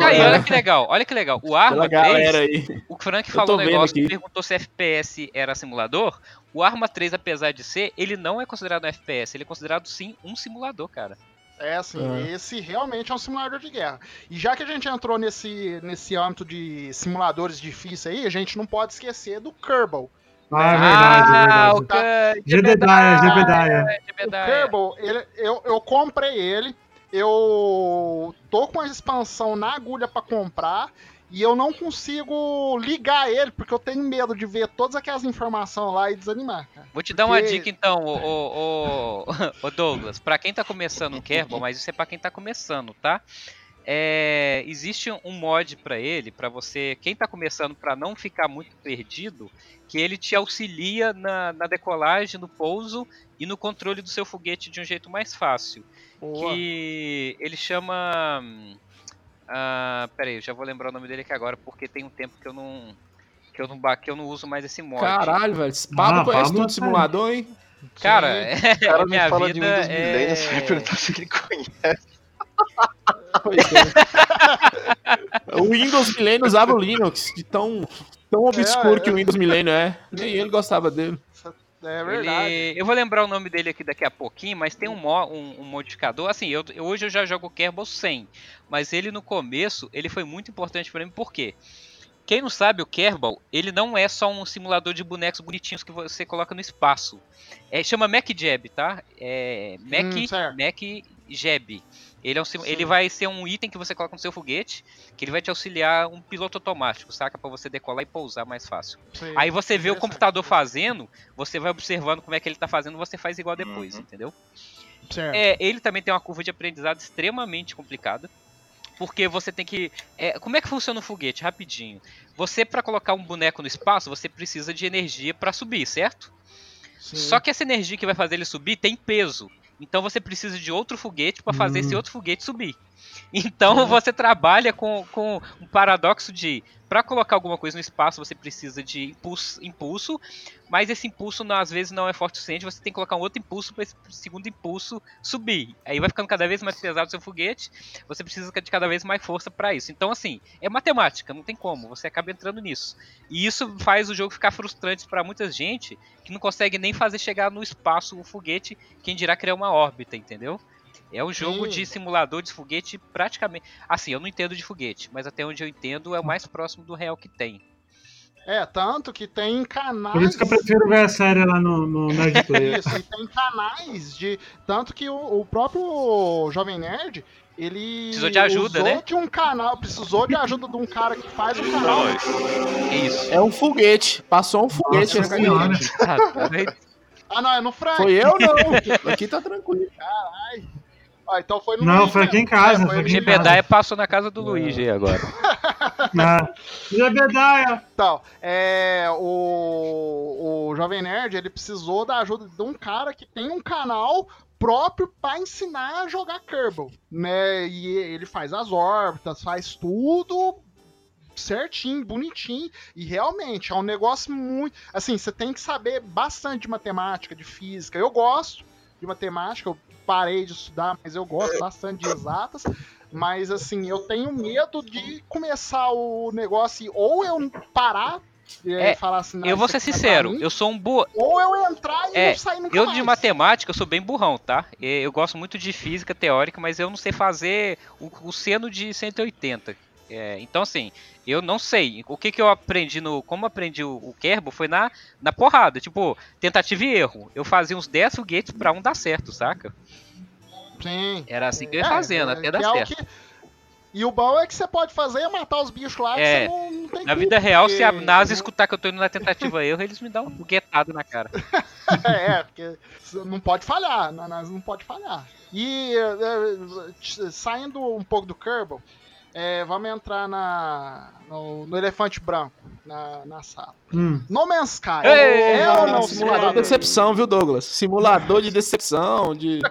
Aí, olha que legal, olha que legal. O Arma Pela 3, galera aí. O Frank falou um negócio, aqui. perguntou se FPS era simulador. O Arma 3, apesar de ser, ele não é considerado um FPS, ele é considerado sim um simulador, cara. É assim, É. esse realmente é um simulador de guerra. E já que a gente entrou nesse, nesse âmbito de simuladores difíceis aí, a gente não pode esquecer do Kerbal. Ah, é verdade, é Ah, o verdade. Ka- Jebediah, Jebediah. O Jebediah. Kerbal, ele- eu, eu comprei ele, eu tô com a expansão na agulha pra comprar e eu não consigo ligar ele porque eu tenho medo de ver todas aquelas informações lá e desanimar. cara. Vou te dar uma Porque- dica então, ô, ô, ô, ô Douglas. Pra quem tá começando o Kerbal, mas isso é pra quem tá começando, tá? É, existe um mod pra ele, pra você, quem tá começando pra não ficar muito perdido, que ele te auxilia na, na decolagem, no pouso e no controle do seu foguete de um jeito mais fácil. Boa. que ele chama. Ah, peraí, eu já vou lembrar o nome dele aqui agora, porque tem um tempo que eu não. Que eu não, que eu não uso mais esse mod. Caralho, velho. Pablo Ah, conhece Pablo tudo de simulador, hein? Cara, é, O cara me minha fala de vida Windows é... Millennium, você vai perguntar se ele conhece. É. o Windows Millennium usava o Linux, de tão, tão obscuro É, que o Windows Millennium é. Nem ele gostava dele. É verdade. Ele- eu vou lembrar o nome dele aqui daqui a pouquinho, mas tem um, um- um modificador. Assim, eu, eu- hoje eu já jogo o Kerbal 100, mas ele no começo ele foi muito importante pra mim, por quê? Quem não sabe, o Kerbal, ele não é só um simulador de bonecos bonitinhos que você coloca no espaço. É, chama Mac Jab, tá? É, Mac, Hum. Mac Jab. Ele, é um, sim- ele vai ser um item que você coloca no seu foguete, que ele vai te auxiliar um piloto automático, saca? Pra você decolar e pousar mais fácil. Sim. Aí você vê o computador fazendo, você vai observando como é que ele tá fazendo, você faz igual depois, Uhum. entendeu? Certo. É, ele também tem uma curva de aprendizado extremamente complicada. Porque você tem que. é, como é que funciona o foguete? Rapidinho. Você, pra colocar um boneco no espaço, você precisa de energia pra subir, certo? Sim. Só que essa energia que vai fazer ele subir tem peso. Então você precisa de outro foguete pra fazer Hum. esse outro foguete subir. Então Uhum. você trabalha com, com um paradoxo de para colocar alguma coisa no espaço você precisa de impulso, impulso, mas esse impulso não- às vezes não é forte o suficiente, você tem que colocar um outro impulso para esse segundo impulso subir. Aí vai ficando cada vez mais pesado o seu foguete, você precisa de cada vez mais força para isso. Então assim, é matemática, não tem como, você acaba entrando nisso. E isso faz o jogo ficar frustrante para muita gente que não consegue nem fazer chegar no espaço o foguete, quem dirá criar uma órbita, entendeu? É um jogo Sim. de simulador de foguete praticamente. Assim, eu não entendo de foguete, mas até onde eu entendo é o mais próximo do real que tem. É, tanto que tem canais. Por isso que eu prefiro ver a série lá no, no Nerd Player. Isso, e tem canais de. Tanto que o, o próprio Jovem Nerd, ele. Precisou de ajuda, usou né? de um canal, precisou de ajuda de um cara que faz um canal. É isso. É um foguete. Passou um foguete Nossa na senhora. cabeça. Ah, doido. Ah, não, é no Frank. Foi eu não. Aqui tá tranquilo. Ah, então foi no Não, Luigi foi aqui em casa, É, foi O passou na casa do Luigi agora. Ah, Jebediah! Então, é, o, o Jovem Nerd, ele precisou da ajuda de um cara que tem um canal próprio para ensinar a jogar Kerbal, né? E ele faz as órbitas, faz tudo certinho, bonitinho, e realmente é um negócio muito, assim, você tem que saber bastante de matemática, de física. Eu gosto, de matemática, eu parei de estudar, mas eu gosto bastante de exatas. Mas assim, eu tenho medo de começar o negócio ou eu parar é, falar assim, "Não, Eu vou ser é sincero, mim", eu sou um boa. ou eu entrar e É, não sair nunca Eu mais. de matemática, eu sou bem burrão, tá? Eu gosto muito de física teórica, mas eu não sei fazer o, o seno de 180. É, então, assim, eu não sei. O que, que eu aprendi no. Como aprendi o, o Kerbal foi na, na porrada. Tipo, tentativa e erro. Eu fazia uns 10 foguetes pra um dar certo, saca? Sim. Era assim que eu ia É, fazendo, é, até dar que é certo. que- E o bom é que você pode fazer é matar os bichos lá, que É, você não, não tem Na vida real, se a porque- NASA escutar que eu tô indo na tentativa erro, eles me dão um guetado na cara. é, porque não pode falhar, na NASA não pode falhar. E é, t- saindo um pouco do Kerbal, é, vamos entrar na, no, no elefante branco, na, na sala. Hum. No Man's Sky. Ei, é ou não simulador de decepção, viu, Douglas? Simulador de decepção, de.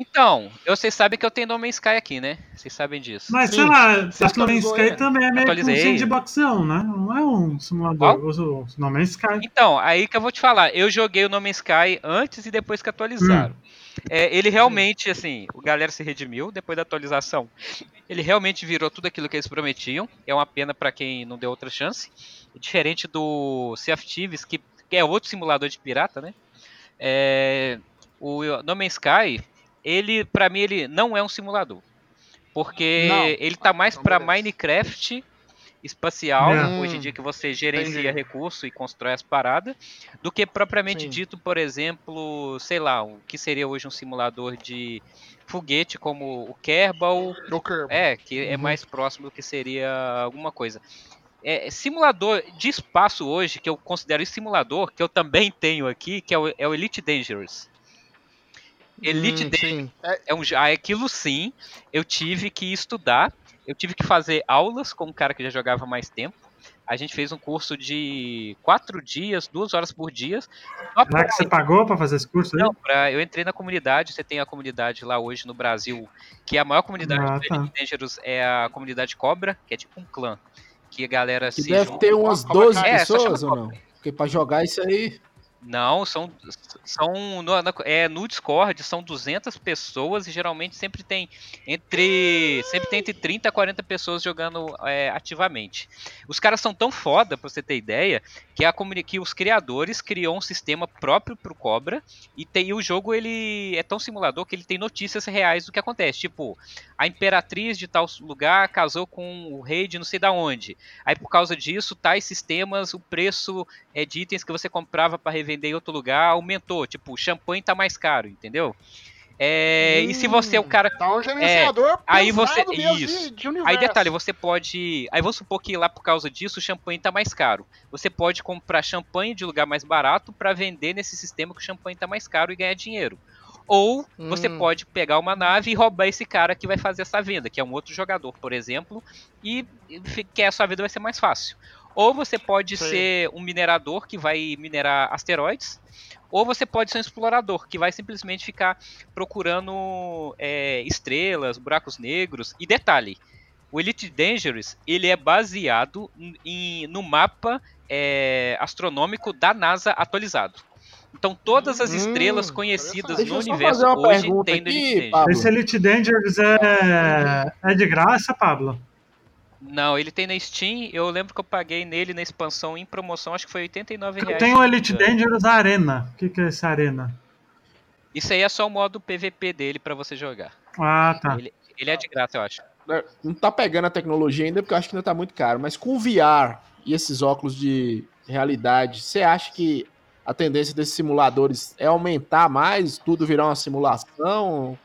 Então, eu- vocês sabem que eu tenho No Man's Sky aqui, né? Vocês sabem disso. Mas Sim. sei lá, No Man's Sky também é meio que um sandboxão, né? Não é um simulador. O No Man's Sky. Então, aí que eu vou te falar. Eu joguei o No Man's Sky antes e depois que atualizaram. É, ele realmente, assim, o galera se redimiu depois da atualização. Ele realmente virou tudo aquilo que eles prometiam. É uma pena pra quem não deu outra chance. Diferente do Sea of Thieves, que, que é outro simulador de pirata, né? É, o No Man's Sky, ele, pra mim, ele não é um simulador. Porque Não. ele tá mais Então, pra beleza. Minecraft espacial, É. hoje em dia que você gerencia Entendi. recurso e constrói as paradas, do que propriamente Sim. dito, por exemplo, sei lá, o que seria hoje um simulador de foguete como o Kerbal, O Kerbal. é, que é Uhum. mais próximo do que seria alguma coisa. É, simulador de espaço hoje, que eu considero esse simulador, que eu também tenho aqui, que é o, é o Elite Dangerous. Elite Hum, Dangerous. É, é um, ah, aquilo sim, eu tive que estudar, eu tive que fazer aulas com um cara que já jogava há mais tempo. A gente fez um curso de quatro dias, duas horas por dia. Só Será pra, que você pagou pra fazer esse curso aí? não, pra- eu entrei na comunidade, você tem a comunidade lá hoje no Brasil, que é a maior comunidade Ah, do tá. Elite Dangerous é a comunidade Cobra, que é tipo um clã. Que a galera Que se deve junta. ter umas Cobra 12 Kai. É, pessoas ou não? Porque pra jogar isso aí. Não, são, são no, é, no Discord são 200 pessoas e geralmente sempre tem entre sempre tem entre 30 a 40 pessoas jogando é, ativamente. Os caras são tão foda, pra você ter ideia, que, a, que os criadores criou um sistema próprio pro Cobra e, tem, e o jogo ele é tão simulador que ele tem notícias reais do que acontece. Tipo, a imperatriz de tal lugar casou com o rei de não sei da onde. Aí por causa disso, tais sistemas, o preço é, de itens que você comprava para revender em outro lugar aumentou. Tipo, o champanhe tá mais caro, entendeu? É, e se você é o cara. Tá um gerenciador aí você- isso. de, de. Aí detalhe, você pode. Aí vamos supor que lá por causa disso o champanhe tá mais caro. Você pode comprar champanhe de lugar mais barato para vender nesse sistema que o champanhe tá mais caro e ganhar dinheiro. Ou você Hum. pode pegar uma nave e roubar esse cara que vai fazer essa venda, que é um outro jogador, por exemplo, e que a sua vida vai ser mais fácil. Ou você pode Sei. ser um minerador que vai minerar asteroides, ou você pode ser um explorador que vai simplesmente ficar procurando é, estrelas, buracos negros. E detalhe, o Elite Dangerous ele é baseado em, no mapa é, astronômico da NASA atualizado. Então todas as Hum, estrelas conhecidas Deixa no eu universo hoje pergunta tem no Elite Dangerous. Esse Elite Dangerous é, é de graça, Pablo? Não, ele tem na Steam. Eu lembro que eu paguei nele na expansão em promoção, acho que foi 89 reais. Tem o Elite Dangerous Arena. O que, que é esse Arena? Isso aí é só o modo PVP dele pra você jogar. Ah, tá. Ele, ele é de graça, eu acho. Não tá pegando a tecnologia ainda, porque eu acho que ainda tá muito caro. Mas com o VR e esses óculos de realidade, você acha que a tendência desses simuladores é aumentar mais, tudo virar uma simulação?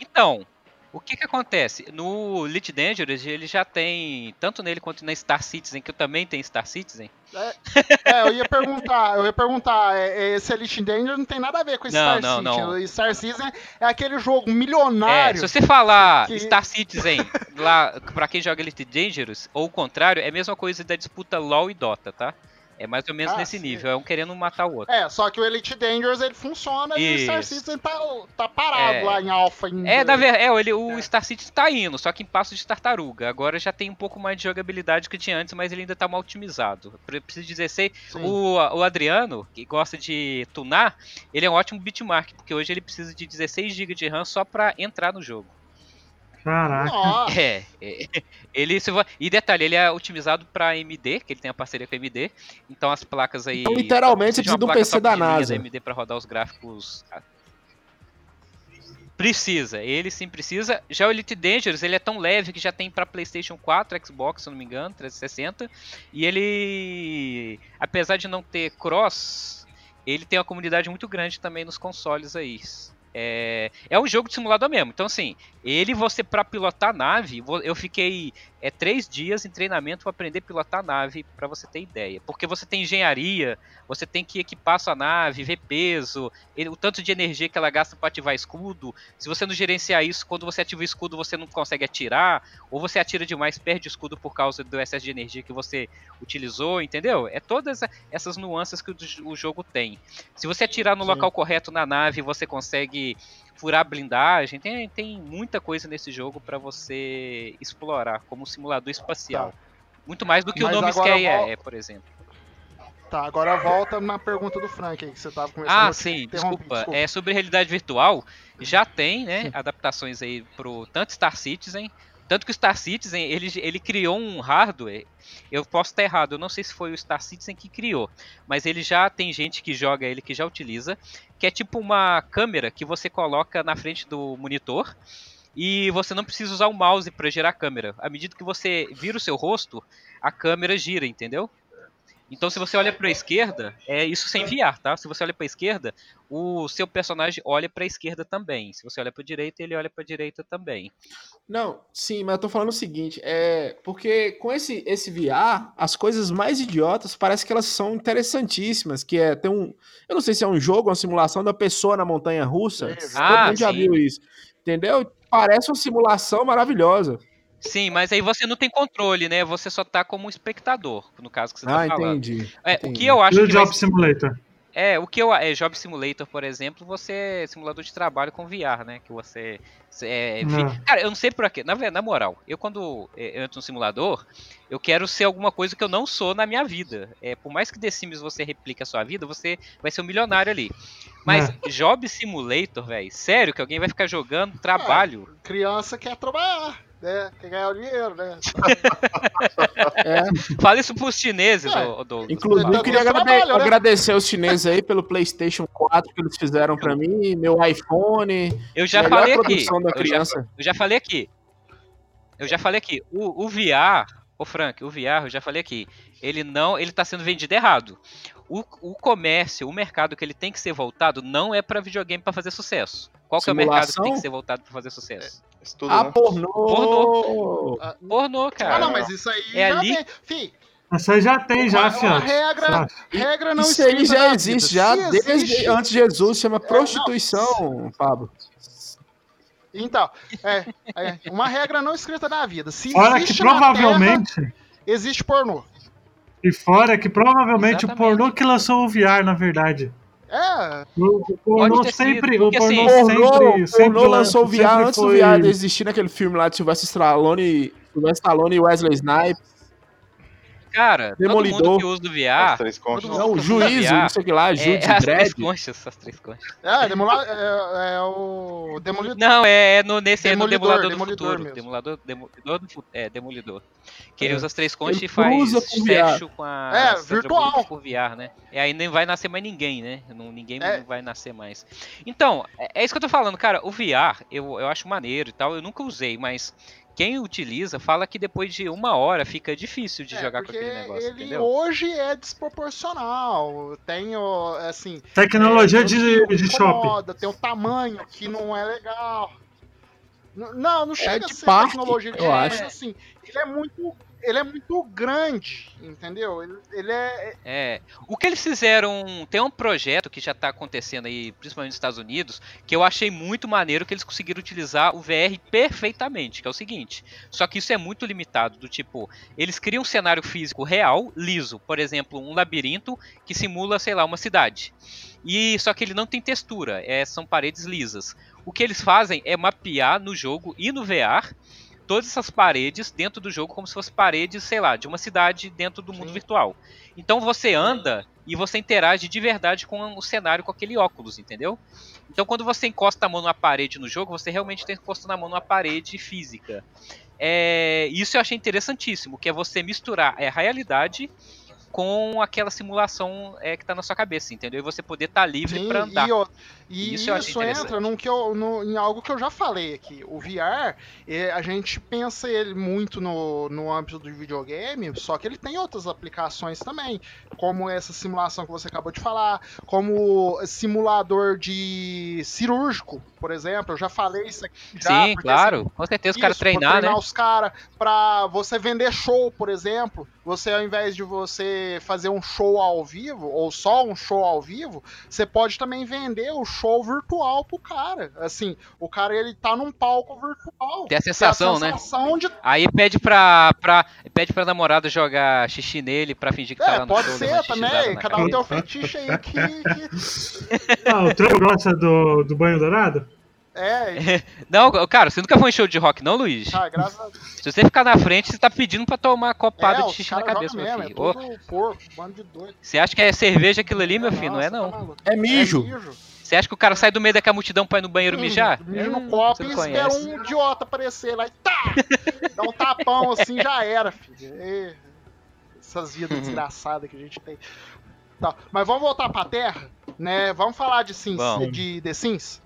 Então, o que que acontece? No Elite Dangerous, ele já tem, tanto nele quanto na Star Citizen, que eu também tenho Star Citizen. É, eu ia perguntar, eu ia perguntar, é, é, esse Elite Danger não tem nada a ver com Não, Star não, Citizen. não. Star Citizen é aquele jogo É, milionário. se você falar que- Star Citizen lá pra quem joga Elite Dangerous, ou o contrário, é a mesma coisa da disputa LoL e Dota, tá? É mais ou menos Ah, nesse sim. nível, é um querendo matar o outro. É, só que o Elite Dangerous ele funciona e o Star Isso. Citizen tá, tá parado É. lá em Alpha ainda. É, na verdade, é, ele, o É. Star Citizen tá indo, só que em passo de tartaruga. Agora já tem um pouco mais de jogabilidade que tinha antes, mas ele ainda tá mal otimizado. Pre- Preciso de 16. Sim. O, o Adriano, que gosta de tunar, ele é um ótimo bitmark, porque hoje ele precisa de 16 GB de RAM só pra entrar no jogo. Caraca. Nossa, É, é, ele se e detalhe, ele é otimizado pra AMD, que ele tem a parceria com a AMD. Então as placas aí Então, literalmente, precisa de um PC da NASA. AMD para rodar os gráficos. Precisa, ele sim precisa. Já o Elite Dangerous, ele é tão leve que já tem para PlayStation 4, Xbox, se não me engano, 360. E ele, apesar de não ter cross, ele tem uma comunidade muito grande também nos consoles aí. É, é um jogo de simulador mesmo. Então, assim, ele, você pra pilotar nave, vo- eu fiquei é, três dias em treinamento para aprender a pilotar nave, pra você ter ideia. Porque você tem engenharia, você tem que equipar sua nave, ver peso, o tanto de energia que ela gasta para ativar escudo. Se você não gerenciar isso, quando você ativa o escudo, você não consegue atirar, ou você atira demais, perde o escudo por causa do excesso de energia que você utilizou, entendeu? É todas essa- essas nuances que o, o jogo tem. Se você atirar no Sim. local correto na nave, você consegue furar blindagem. Tem, tem muita coisa nesse jogo para você explorar como simulador espacial. Muito mais do que Mas o nome Sky vol- é, por exemplo. tá, agora volta na pergunta do Frank aí, que você tava começando. Ah, sim, interrompi, desculpa. É sobre realidade virtual. Já tem, né, adaptações aí pro tanto Star Citizen, tanto que o Star Citizen, ele, ele criou um hardware. Eu posso estar errado, eu não sei se foi o Star Citizen que criou, mas ele já tem gente que joga ele que já utiliza, que é tipo uma câmera que você coloca na frente do monitor e você não precisa usar o mouse para girar a câmera. À medida que você vira o seu rosto, a câmera gira, entendeu? Então, se você olha para a esquerda, é isso sem VR, tá? Se você olha para a esquerda, o seu personagem olha para a esquerda também. Se você olha para a direita, ele olha para a direita também. Não, sim, mas eu tô falando o seguinte, é porque com esse esse VR, as coisas mais idiotas parece que elas são interessantíssimas, que é ter um, eu não sei se é um jogo, uma simulação da pessoa na montanha russa. Sim, Todo ah, mundo já sim. viu isso. Entendeu? Parece uma simulação maravilhosa. Sim, mas aí você não tem controle, né? Você só tá como um espectador, no caso que você tá Ah, falando. entendi. É, o entendi. que eu acho E o que vai Job Simulator? É, o que eu. É, Job Simulator, por exemplo, você é simulador de trabalho com VR, né? Que você. você é, fi- Não. Cara, eu não sei por quê. Na, na moral, eu quando é, eu entro no simulador, eu quero ser alguma coisa que eu não sou na minha vida. É, por mais que The Sims você replique a sua vida, você vai ser um milionário ali. Mas Job Simulator, velho, sério que alguém vai ficar jogando trabalho? Criança quer trabalhar, né? Quer ganhar o dinheiro, né? É, Fala isso pros chineses, É, Douglas. inclusive, eu Todo queria trabalha, né? agradecer os chineses aí pelo PlayStation 4 que eles fizeram pra mim, meu iPhone, Eu já falei aqui. produção da eu já- criança. Eu já falei aqui. Eu já falei aqui. O, o VR, ô Frank, o VR, eu já falei aqui. Ele não, ele tá sendo vendido errado. O, o comércio, o mercado que ele tem que ser voltado não é pra videogame pra fazer sucesso. Qual que é o mercado que tem que ser voltado pra fazer sucesso? Isso tudo, Ah, né? pornô! Pornô. Pornô, cara. Ah, não, mas isso aí É já ali- tem. Fih, Essa aí já tem, já, fiado. regra, regra não Isso aí já existe, já desde existe- antes de Jesus, chama não. prostituição, Pablo. Então, é, é, uma regra não escrita da vida. Se Fora que existe na provavelmente. Terra, existe pornô. E fora que provavelmente o Exatamente. pornô que lançou o VR, na verdade. É, O, o pornô ter sido, sempre. O porque, pornô assim, Pornô, sempre. sempre pornô lançou o sempre VR antes do foi- VR existir naquele filme lá de Sylvester Stallone, Sylvester Stallone e Wesley Snipes. Cara, todo Demolidor. mundo que usa do As VR. três conchas. todo Não, o juízo, VR, não sei o que lá, É, Jude as três conchas, as três conchas. é, demula- é, é o Demolidor. Não, é no, nesse é no Demolidor, Demolador do Demolidor Futuro. mesmo. Demolador, Demolidor do É, Demolidor. Que ele É. usa as três conchas Ele e faz sexo com a É, virtual. Por VR, né? E aí nem vai nascer mais ninguém, né? Não, ninguém É. não vai nascer mais. Então, é, é isso que eu tô falando, cara. O VR, eu, eu acho maneiro e tal. Eu nunca usei, mas quem utiliza fala que depois de uma hora fica difícil de É, jogar com aquele negócio, ele entendeu? hoje é desproporcional. Tem o, assim. Tecnologia é, de, de shopping. Tem o tamanho que não é legal. Não, não chega de a ser parque, tecnologia de eu shopping, acho. mas assim, ele é muito ele é muito grande, entendeu? Ele, ele é. É. O que eles fizeram. Tem um projeto que já tá acontecendo aí, principalmente nos Estados Unidos, que eu achei muito maneiro que eles conseguiram utilizar o VR perfeitamente, que é o seguinte. Só que isso é muito limitado, do tipo, eles criam um cenário físico real, liso, por exemplo, um labirinto que simula, sei lá, uma cidade. E só que ele não tem textura, é, são paredes lisas. O que eles fazem é mapear no jogo e no VR todas essas paredes dentro do jogo como se fossem paredes, sei lá, de uma cidade dentro do mundo Sim. virtual. Então você anda e você interage de verdade com o cenário com aquele óculos, entendeu? Então quando você encosta a mão numa parede no jogo, você realmente está encostando a mão numa parede física. É, isso eu achei interessantíssimo, que é você misturar a realidade com aquela simulação é, que está na sua cabeça, entendeu? E você poder estar livre Sim, para andar. E, e Isso isso, entra num que eu, no- em algo que eu já falei aqui. O VR, é, a gente pensa ele muito no, no âmbito do videogame, só que ele tem outras aplicações também, como essa simulação que você acabou de falar, como simulador de cirúrgico, por exemplo. Eu já falei isso aqui já. Sim, claro. Com certeza os caras pra treinar, né? treinar os caras pra você vender show, por exemplo. Você, ao invés de você fazer um show ao vivo, ou só um show ao vivo, você pode também vender o show virtual pro cara. Assim, o cara ele tá num palco virtual. Tem a sensação, Tem né? a sensação de Aí pede pra, pra, pede pra namorada jogar xixi nele pra fingir que tá É, lá no pode show, ser levando xixizada também. Cada cara. um tem um fetiche aí que. que- Ah, o Trump gosta do, do banho dourado? é, Não, cara, você nunca foi em show de rock, não, Luiz? tá, graças a Deus. Se você ficar na frente, você tá pedindo pra tomar copada é, de xixi na cabeça, meu mesmo, filho. É tudo porco, bando de doido. Você acha que é cerveja aquilo ali, meu filho? Não é, Nossa, não. tá. É mijo. É mijo. Você acha que o cara sai do meio daquela multidão pra ir no banheiro mijar? Mija Hum, no copo você e espera um idiota aparecer lá e tá! Dá um tapão assim, já era, filho. E- essas Uhum. vidas desgraçadas que a gente tem. Tá, mas vamos voltar pra Terra, né? Vamos falar de, Sims, Vamos. de The Sims?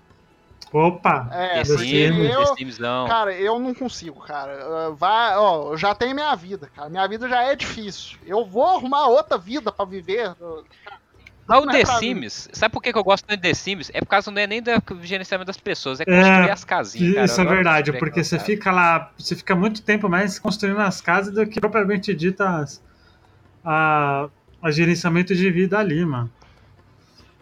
Opa! É, The Sims, eu, The Sims não. Cara, eu não consigo, cara. Vai, ó, eu já tenho minha vida, cara. Minha vida já é difícil. Eu vou arrumar outra vida pra viver. Mas o não é The. Sims, sabe por que eu gosto tanto de The Sims? É por causa não é nem do gerenciamento das pessoas, é É, construir as casinhas, cara. Isso é verdade, porque você fica lá, você fica muito tempo mais construindo as casas do que propriamente dita as- a, a gerenciamento de vida ali, mano.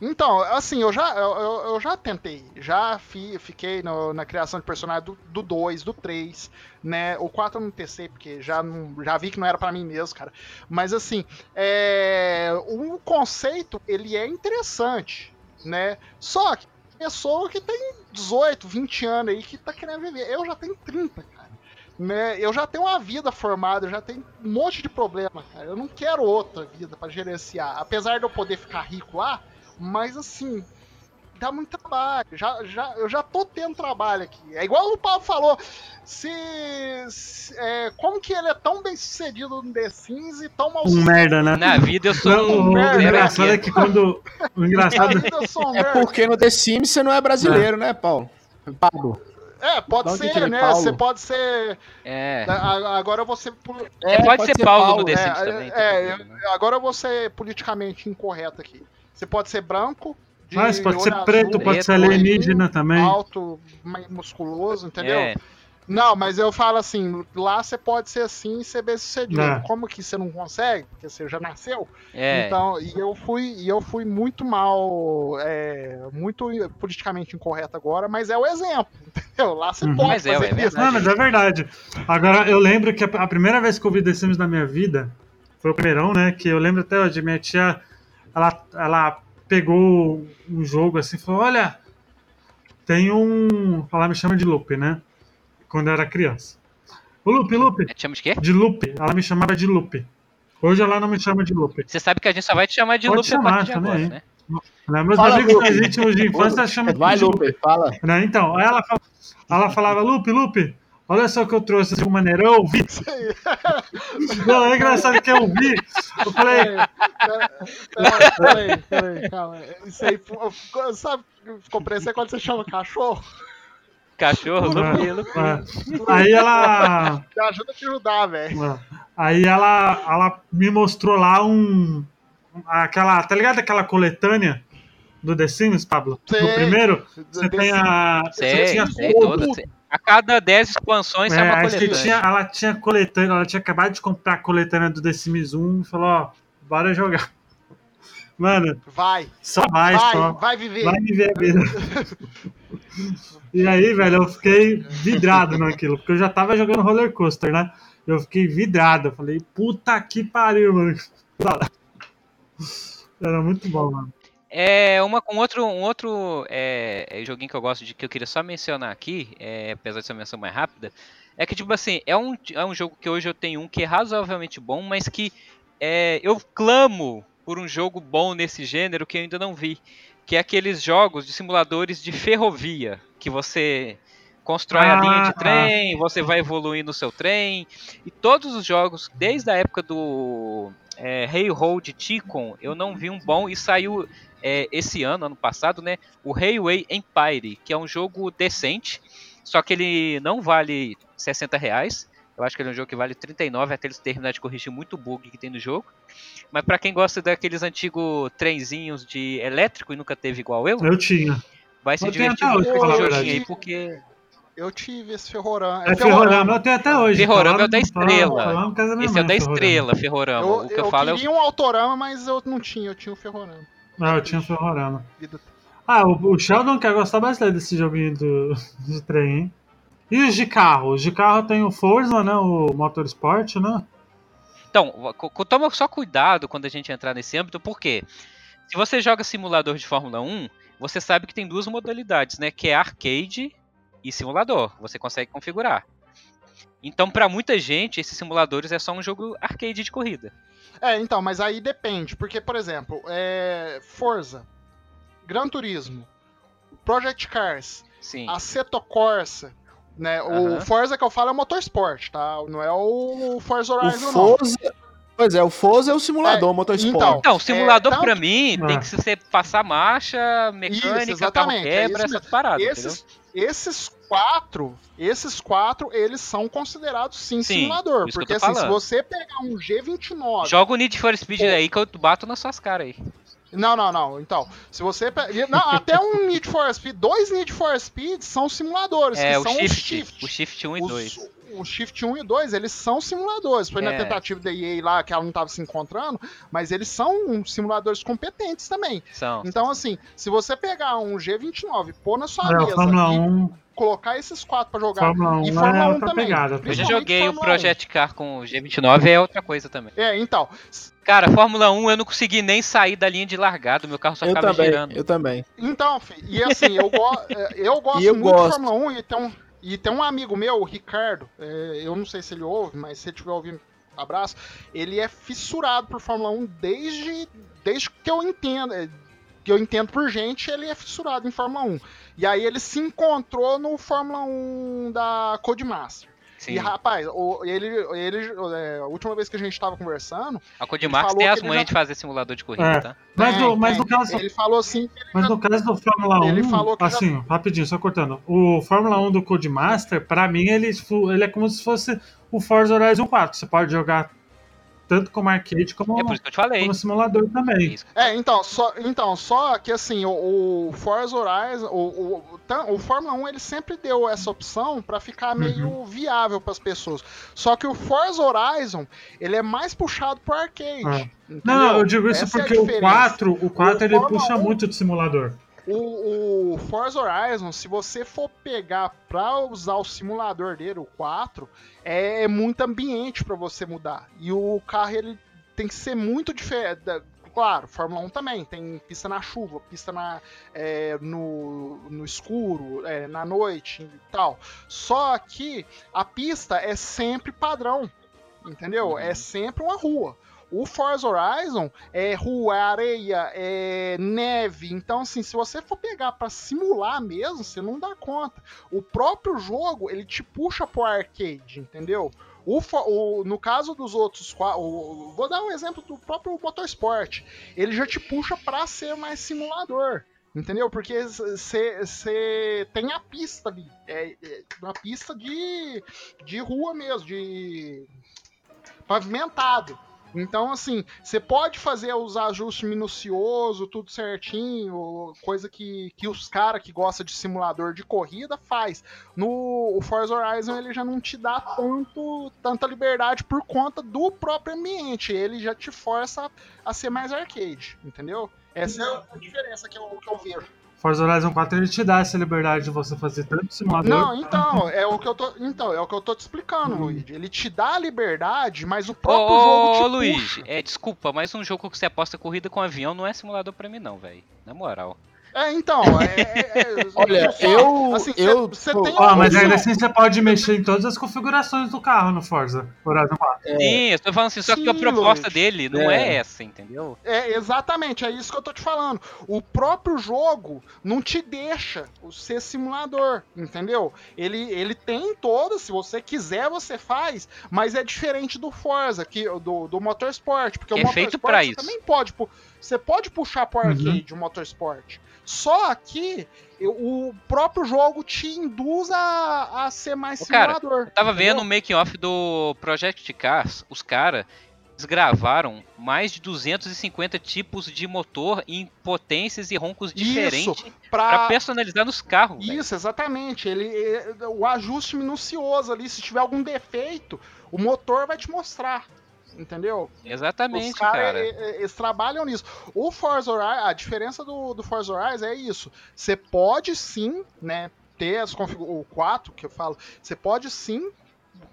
Então, assim, eu já, eu, eu- já tentei. Já fi- fiquei no- na criação de personagem do 2, do 3, né? O 4 eu não testei, porque já, já vi que não era pra mim mesmo, cara. Mas, assim, é, o conceito, ele é interessante, né? Só que pessoa que tem 18, 20 anos aí que tá querendo viver. Eu já tenho 30, cara. Né? Eu já tenho uma vida formada, eu já tenho um monte de problema, cara. Eu não quero outra vida pra gerenciar. Apesar de eu poder ficar rico lá, mas assim, dá muito trabalho. Já, já, eu já tô tendo trabalho aqui. É igual o Paulo falou. Se, se- é, como que ele é tão bem sucedido no The Sims e tão mal Um sucedido merda, né? Na vida eu sou Não, o, um merda, o engraçado é aqui. que quando. O na engraçado vida eu sou um É porque no The Sims você não é brasileiro, né, Paulo? Pablo. É, pode ser, é né? Paulo? Você pode ser. É. Agora eu vou ser. pol- É, pode, ser Paulo, no The É, Sims também. é, problema, né? Agora eu vou ser politicamente incorreto aqui. Você pode ser branco. de Mas pode ser preto, azul, pode ser alienígena também. alto, mais musculoso, entendeu? É, Não, mas eu falo assim, lá você pode ser assim e ser bem sucedido. É. Como que você não consegue? Porque você já nasceu. é. Então, e eu fui, e eu fui muito mal, é, muito politicamente incorreto agora, mas é o exemplo, entendeu? Lá você Uhum. pode Mas é, fazer é isso. verdade. Não, mas é verdade. Agora, eu lembro que a, a primeira vez que eu vi The Sims na minha vida foi o primeirão, né? Que eu lembro até hoje, minha tia, ela, ela pegou um jogo assim e falou: Olha, tem um. Ela me chama de Lupe, né? Quando eu era criança. O Lupe, Lupe, te chama de quê? de Lupe. Ela me chamava de Lupe. Hoje ela não me chama de Lupe. Você sabe que a gente só vai te chamar de Pode Lupe a chamar partir de também. agora, né? Né? Meus Fala, amigos Lupe. mais íntimos de infância chamam Vai, de Lupe, fala. Né? Então, aí ela, fala- ela falava, Lupe, Lupe, olha só o que eu trouxe de maneira, eu vi. Não, é engraçado que eu vi. Eu falei, Peraí, peraí, peraí, calma. Isso aí, ficou- sabe, ficou parecendo quando você chama cachorro? Cachorro, Ah, Lupe, Lupe. ah, aí ela. Me ajuda a te ajudar, velho. ah, Aí ela, ela me mostrou lá um. Aquela. Tá ligado aquela coletânea do The Sims, Pablo? Sei. No primeiro, você tem a. Sei, você tinha sei, todas. A cada 10 expansões É, sai uma acho que coletânea. tinha, ela tinha coletânea, ela tinha acabado de comprar a coletânea do The Sims 1 e falou, ó, bora jogar. Mano, Vai, só vai, vai, só. vai viver. Vai viver a vida. E aí, velho, eu fiquei vidrado naquilo, porque eu já tava jogando roller coaster, né? Eu fiquei vidrado. Eu falei, puta que pariu, mano. Era muito bom, mano. É uma, um outro, um outro é, é, joguinho que eu gosto de que eu queria só mencionar aqui, é, apesar de ser uma menção mais rápida, é que tipo assim é um, é um jogo que hoje eu tenho um que é razoavelmente bom, mas que é, eu clamo por um jogo bom nesse gênero que eu ainda não vi, que é aqueles jogos de simuladores de ferrovia que você constrói a linha Ah, de trem, você vai evoluindo o seu trem e todos os jogos desde a época do é, Hey Road Ticon eu não vi um bom e saiu é, esse ano, ano passado, né? O Railway Empire, que é um jogo decente, só que ele não vale 60 reais. Eu acho que ele é um jogo que vale 39 até eles terminar de corrigir muito bug que tem no jogo. Mas pra quem gosta daqueles antigos trenzinhos de elétrico e nunca teve igual eu, Eu tinha. vai se Eu divertir até muito hoje, com esse joguinho aí, porque Eu tive esse Ferroran. É Ferrorama, eu tenho até hoje. Ferrorama lá é o da Estrela. esse é o da Ferrorama. Estrela, Ferrorama. Eu, o que eu, eu falo é o queria um Autorama, mas eu não tinha, eu tinha o Ferrorama. Ah, eu tinha Ferrorama. Ah, o, o Sheldon quer gostar bastante desse joguinho do, do trem, hein? E os de carro? Os de carro tem o Forza, né? O Motorsport, né? Então, toma só cuidado quando a gente entrar nesse âmbito, porque se você joga simulador de Fórmula 1, você sabe que tem duas modalidades, né? Que é arcade e simulador. Você consegue configurar. Então, pra muita gente, esses simuladores é só um jogo arcade de corrida. É, então, mas aí depende, porque, por exemplo, é Forza, Gran Turismo, Project Cars, Sim. Assetto Corsa, né? O. Forza que eu falo é o Motorsport, tá? Não é o Forza O Horizon, não. Forza. Pois é, o Forza é o simulador É, motorsport. então, Então, simulador É, tanto- pra mim tem Ah. que ser passar marcha, mecânica, Isso, carro é quebra, isso essas paradas, esses, esses quatro, esses quatro, eles são considerados sim, Sim, simulador. Porque assim, se você pegar um G29. entendeu? Joga o Need for Speed aí que eu bato nas suas caras aí. Não, não, não. Então, se você. pe- Não, até um Need for Speed, dois Need for Speed são simuladores, É, que o são Shift, Shift. o Shift 1 e Os- 2. O Shift 1 e 2, eles são simuladores. Foi na É. tentativa da EA lá que ela não estava se encontrando, mas eles são simuladores competentes também. São. Então, assim, se você pegar um G29, pôr na sua É, o mesa Fórmula e 1, colocar esses quatro pra jogar. Fórmula 1 e é Fórmula 1 outra também. pegada. Eu já joguei o Fórmula 1. Project Car com o G29, é outra coisa também. É, então. Cara, Fórmula 1 eu não consegui nem sair da linha de largada, meu carro só eu ficava também, girando. eu também. Então, fi, e assim, eu, go é, eu gosto E eu muito gosto. de Fórmula 1 e tem, um, e tem um amigo meu, o Ricardo, é, eu não sei se ele ouve, mas se ele estiver ouvindo, abraço. Ele é fissurado por Fórmula 1 desde, desde que eu entendo. Que eu entendo por gente, ele é fissurado em Fórmula 1. E aí ele se encontrou no Fórmula 1 da Codemaster. Sim. E rapaz, o- ele, ele, é, a última vez que a gente tava conversando, A Codimax tem as manhas já- de fazer simulador de corrida, É. tá? Mas, tem, no, mas no caso, ele falou assim ele Mas já- no caso do Fórmula 1, Ele falou que já- assim, rapidinho, só cortando. O Fórmula 1 do Codemaster, pra mim, ele, ele é como se fosse o Forza Horizon 4. Você pode jogar tanto como arcade como, É por isso que eu te falei. como simulador É também. isso. É, então, só, então, só que assim, o, o Forza Horizon, o, o, o, tan- o Fórmula 1, ele sempre deu essa opção pra ficar meio viável pras pessoas. Só que o Forza Horizon, ele é mais puxado pro arcade. É. entendeu? Não, eu digo isso Essa é porque o diferença. 4, o 4 O ele Fórmula puxa 1 muito de simulador. O, o Forza Horizon, se você for pegar pra usar o simulador dele, o 4, é, é muito ambiente pra você mudar. E o carro ele tem que ser muito diferente. Claro, Fórmula 1 também tem pista na chuva, pista na, é, no, no escuro, é, na noite e tal. Só que a pista é sempre padrão, entendeu? É sempre uma rua. O Forza Horizon é rua, é areia, é neve. Então, assim, se você for pegar pra simular mesmo, você não dá conta. O próprio jogo, ele te puxa pro arcade, entendeu? O, o- no caso dos outros, o- vou dar um exemplo do próprio Motorsport. Ele já te puxa pra ser mais simulador. Entendeu? Porque você tem a pista ali. É, é uma pista de, de rua mesmo, de pavimentado. Então, assim, você pode fazer os ajustes minuciosos, tudo certinho, coisa que, que os caras que gostam de simulador de corrida faz. No Forza Horizon ele já não te dá tanto, tanta liberdade por conta do próprio ambiente. Ele já te força a, a ser mais arcade, entendeu? Essa é a diferença que eu, que eu vejo. Forza Horizon 4 ele te dá essa liberdade de você fazer tanto simulador. Não, então, é o que eu tô, então, é o que eu tô te explicando, Luigi. Ele te dá a liberdade, mas o próprio ô, jogo te ô, Luiz, puxa. é, desculpa, mas um jogo que você aposta corrida com avião não é simulador pra mim não, velho. Na moral. É, então, é, é- é- Olha, só, eu- assim, eu- você pô, tem Ó, uma mas ainda assim você pode mexer em todas as configurações do carro no Forza Horizon 4. Sim, eu tô falando assim, só que a Sim, proposta Luiz. dele não é. É. essa, entendeu? É, exatamente, é isso que eu tô te falando. O próprio jogo não te deixa ser simulador, entendeu? Ele, ele tem todas, se você quiser, você faz, mas é diferente do Forza, que, do, do Motorsport, porque É o feito Motorsport pra você isso. também pode. Você pode puxar pro Uhum. arcade o Motorsport. Só que o próprio jogo te induz a, a ser mais Ô, cara, simulador. Eu tava entendeu? vendo o making off do Project Cars, os caras gravaram mais de 250 tipos de motor em potências e roncos diferentes pra, personalizar nos carros. Isso, exatamente. Ele, é, o ajuste minucioso ali, se tiver algum defeito, o motor vai te mostrar. Entendeu? Exatamente, Os cara. e- eles trabalham nisso. O Forza Horizon, a diferença do, do Forza Horizon é isso. Você pode sim, né, ter as o 4 que eu falo, você pode sim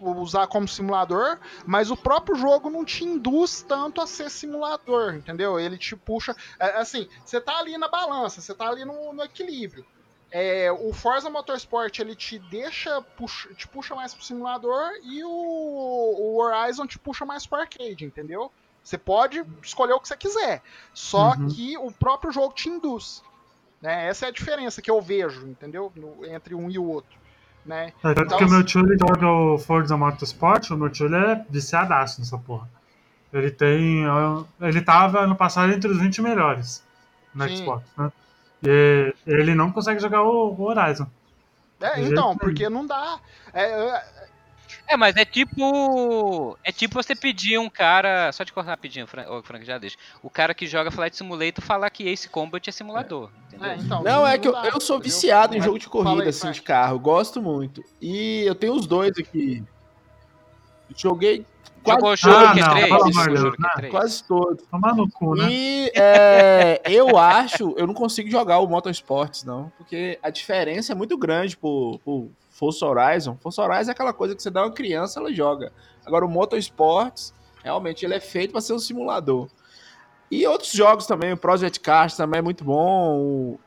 usar como simulador, mas o próprio jogo não te induz tanto a ser simulador, entendeu? Ele te puxa, é, assim, você tá ali na balança, você tá ali no, no equilíbrio. É, o Forza Motorsport ele te deixa, puxa, te puxa mais pro simulador e o, o Horizon te puxa mais pro arcade, entendeu? Você pode escolher o que você quiser, só Uhum. que o próprio jogo te induz. Né? Essa é a diferença que eu vejo, entendeu? No- entre um e o outro. Né? É, tanto Então, que o meu tio ele joga o Forza Motorsport, o meu tio ele é viciadaço nessa porra. Ele tem. ó, Ele tava no passado entre os 20 melhores no Sim. Xbox, né? E ele não consegue jogar o, Horizon. É, então, porque não dá. É, é, É, mas é tipo. É tipo você pedir um cara. Só de cortar rapidinho, Frank, Frank, já deixa. O cara que joga Flight Simulator falar que Ace Combat é simulador. Entendeu? é, então, Não, é que eu, eu sou entendeu? viciado em jogo de corrida, aí, assim, Frank. de carro. Gosto muito. E eu tenho os dois aqui. Joguei quase, Jogou o Ah, Shuriken não, 3? pelo Jogou amor de o Deus, Shuriken né? 3? quase todos. Tomar no cu, né? E é, eu acho, eu não consigo jogar o Motorsports, não, porque a diferença é muito grande pro, pro Forza Horizon. Forza Horizon é aquela coisa que você dá uma criança, ela joga. Agora o Motorsports, realmente, ele é feito para ser um simulador. E outros jogos também, o Project Cars também é muito bom. o-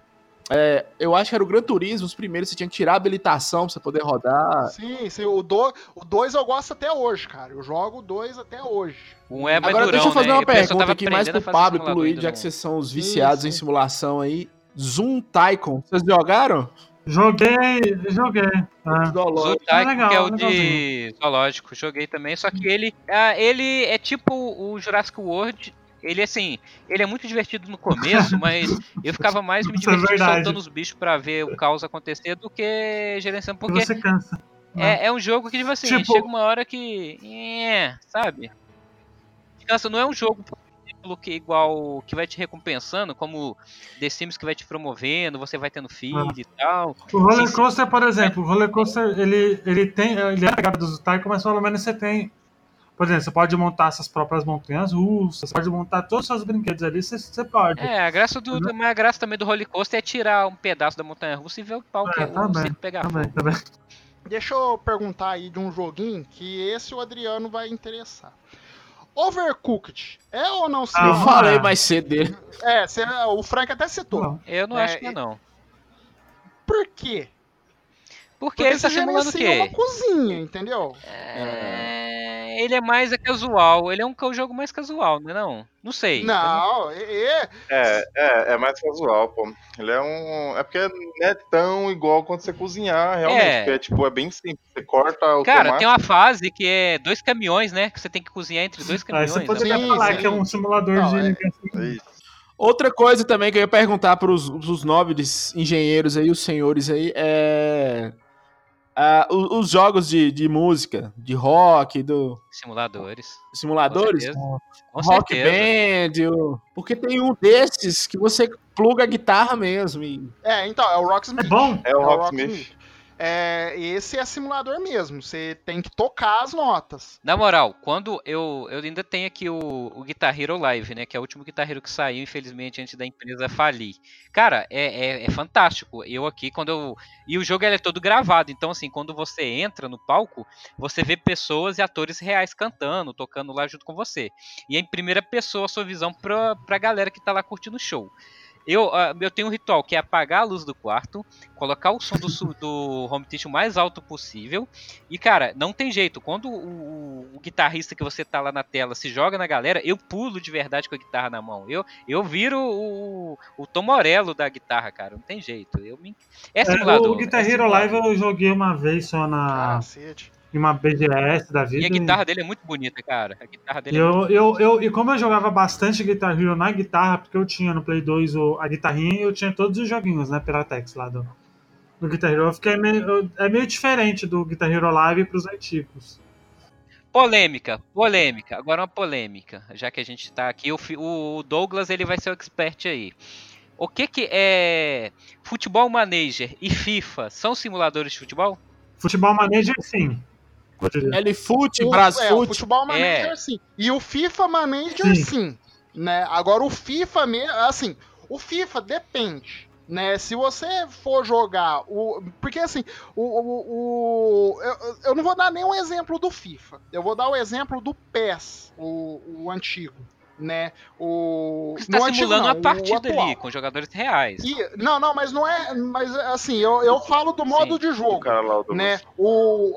é, eu acho que era o Gran Turismo, os primeiros, você tinha que tirar a habilitação pra você poder rodar. Sim, sim, o 2 o dois eu gosto até hoje, cara. Eu jogo o 2 até hoje. Um é mais Agora durão, deixa eu fazer né? uma pergunta aqui mais pro Pablo e pro Luiz, já que vocês são os viciados Sim, em sim. simulação aí. Zoom Tycoon, vocês jogaram? Joguei, joguei. é. Zoológico. Zootaico, legal, que é o legalzinho. de zoológico, joguei também, só que ele, ah, ele é tipo o Jurassic World, ele assim, ele é muito divertido no começo, mas eu ficava mais me é divertindo verdade. soltando os bichos pra ver o caos acontecer do que gerenciando, porque você cansa. né? é, é um jogo que, tipo assim, Tipo- chega uma hora que, é, sabe? Cansa, não é um jogo que igual que vai te recompensando, como The Sims que vai te promovendo, você vai tendo filho Ah. e tal. O roller coaster, por exemplo, o roller coaster ele, ele tem. Ele é a pegada do Taiko, mas pelo menos você tem. Por exemplo, você pode montar suas próprias montanhas russas, você pode montar todos os seus brinquedos ali, você, você pode. É, a graça do, mas a graça também do roller coaster é tirar um pedaço da montanha russa e ver o pau que É, também, pegar Também, também. Deixa eu perguntar aí de um joguinho que esse o Adriano vai interessar. Overcooked é ou não Ah, Eu falei é. mais cedo dele. É, você- o Frank até citou. Não. Eu não É, acho que é não. Por quê? Porque, ele tá simulando o gerencia uma quê? cozinha, entendeu? É, ele é mais casual, ele é um jogo mais casual, não é não? Não sei. Não, e- É, é, é mais casual, pô. Ele é um. É porque não é tão igual quando você cozinhar, realmente. É. Porque é tipo, é bem simples. Você corta o Cara, tomate. tem uma fase que é dois caminhões, né? Que você tem que cozinhar entre dois Aí caminhões. você né? poderia Sim, falar sim. que é um simulador Não, de é- ligação. Isso. Outra coisa também que eu ia perguntar para os nobres engenheiros aí, os senhores aí, é. O- os jogos de, de música, de rock, do Simuladores. simuladores, certeza. Com rock certeza. band, o- porque tem um desses que você pluga a guitarra mesmo. E... É, então, é o Rocksmith. É bom? É o Rocksmith. É, esse é simulador mesmo. Você tem que tocar as notas. Na moral, quando eu, eu ainda tenho aqui o, o Guitar Hero Live, né? Que é o último Guitar Hero que saiu, infelizmente, antes da empresa falir. Cara, é, é, é fantástico. Eu aqui, quando eu. E o jogo é todo gravado. Então, assim, quando você entra no palco, você vê pessoas e atores reais cantando, tocando lá junto com você. E é em primeira pessoa a sua visão pra, pra galera que tá lá curtindo o show. Eu, ah, eu tenho um ritual que é apagar a luz do quarto, colocar o som do, do home theater o mais alto possível e, cara, não tem jeito. Quando o, o- o guitarrista que você tá lá na tela se joga na galera, eu pulo de verdade com a guitarra na mão. Eu, eu viro o, o Tom Morello da guitarra, cara. Não tem jeito. Eu me... É É, simulador. o Guitar é Hero simulador. Live eu joguei uma vez só na, Cacete. Em uma BGS da vida. E a guitarra dele é muito bonita, cara. A guitarra E dele é muito eu, eu, eu, e como eu jogava bastante Guitar Hero na guitarra, porque eu tinha no Play 2 o, a guitarrinha e eu tinha todos os joguinhos, né, Piratex lá do, do Guitar Hero, eu fiquei meio, eu- é meio diferente do Guitar Hero Live pros antigos. Polêmica, polêmica. Agora uma polêmica, já que a gente tá aqui. O, o Douglas ele vai ser o expert aí. O que que é Futebol Manager e FIFA são simuladores de futebol? Futebol Manager, sim. L-Foot, O- é, o futebol manager É. sim. E o FIFA Manager Sim. sim. né? Agora o FIFA mesmo, assim, o FIFA depende. Né, se você for jogar o. Porque assim, o. o- o- eu, eu não vou dar nenhum exemplo do FIFA. Eu vou dar o exemplo do PES, o, o antigo. Né? O. Você tá antigo simulando não, uma partida ali com jogadores reais. E- não, não, mas não é. Mas assim, eu, eu falo do modo Sim. de O jogo. cara lá, o, Né? O.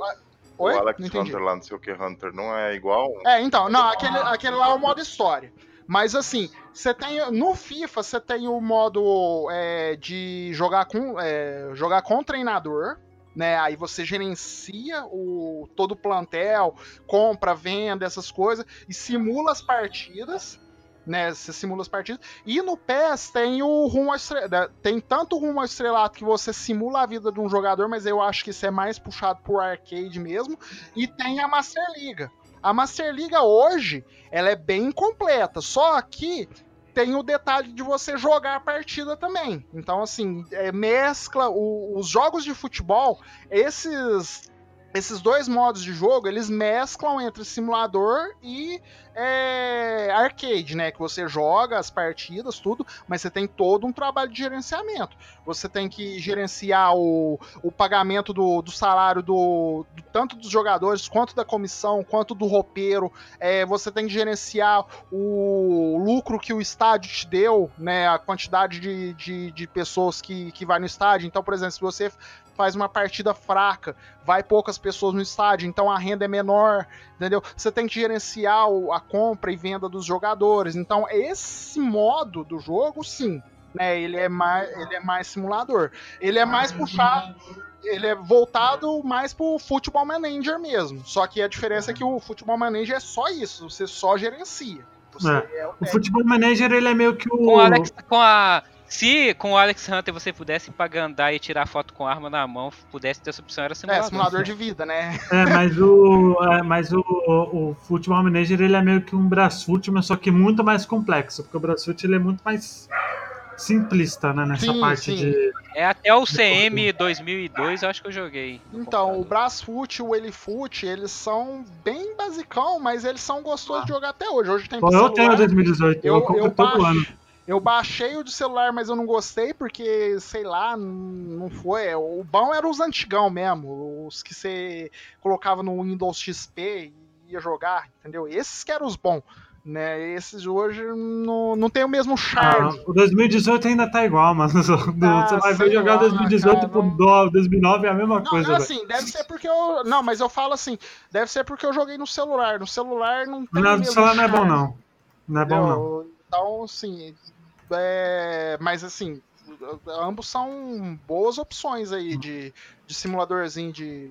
a- o Oi? Alex Não. Hunter lá, não sei o que, Hunter, não é igual? É, então, não, aquele, aquele lá é o modo história. Mas assim, você tem. No FIFA, você tem o modo é, de jogar com, é, jogar com o treinador. Né, aí você gerencia o, todo o plantel, compra, venda, essas coisas, e simula as partidas. Né, você simula as partidas. E no PES tem o rumo ao estrelato. Tem tanto o rumo ao estrelato que você simula a vida de um jogador, mas eu acho que isso é mais puxado por arcade mesmo. E tem a Master Liga. A Master Liga hoje, ela é bem completa, só que tem o detalhe de você jogar a partida também. Então, assim, é, mescla o- os jogos de futebol, esses esses dois modos de jogo, eles mesclam entre simulador e é, arcade, né? Que você joga as partidas, tudo, mas você tem todo um trabalho de gerenciamento. Você tem que gerenciar o, o pagamento do, do salário do, do- tanto dos jogadores, quanto da comissão, quanto do roupeiro. É, você tem que gerenciar o lucro que o estádio te deu, né? A quantidade de, de, de pessoas que, que vai no estádio. Então, por exemplo, se você faz uma partida fraca, vai poucas pessoas no estádio, então a renda é menor, entendeu? Você tem que gerenciar a compra e venda dos jogadores. Então, esse modo do jogo, sim, né? Ele é mais, ele é mais simulador. Ele é mais puxado, ele é voltado mais pro Futebol Manager mesmo. Só que a diferença é que o Futebol Manager é só isso, você só gerencia. Você é o O Futebol Manager, ele é meio que o... Com, o Alex, com a. Se com o Alex Hunter você pudesse ir pra Gandar e tirar foto com arma na mão, pudesse ter essa opção, era é, simulador. simulador de vida, né? É, mas o, é, mas o, o, o Futebol Manager ele é meio que um Brasfoot, mas só que muito mais complexo, porque o Brasfoot ele é muito mais simplista, né, nessa Sim, parte sim. de... É até o CM 2002, eu acho que eu joguei. Então, o. Brasfoot e o Elifoot, eles são bem basicão, mas eles são gostosos de jogar até hoje. Hoje tem Pô, eu tenho celular. 2018, eu, Eu, compro eu, todo baixo- ano. Eu baixei o de celular, mas eu não gostei, porque, sei lá, não foi. O bom era os antigão mesmo, os que você colocava no Windows XP e ia jogar, entendeu? Esses que eram os bons. Né, esses hoje não, não tem o mesmo Ah, charme. o 2018 ainda tá igual, mano. Do- Ah, você vai ver jogar lá, 2018 cara, pro não- do- 2009 é a mesma Não, coisa, não, velho. assim, deve ser porque eu. Não, mas eu falo assim, deve ser porque eu joguei no celular. No celular não tem. o Não, mesmo celular não é bom, charme. não. Não é bom, não. Então, assim. É, Mas assim, ambos são boas opções aí de, de simuladorzinho de,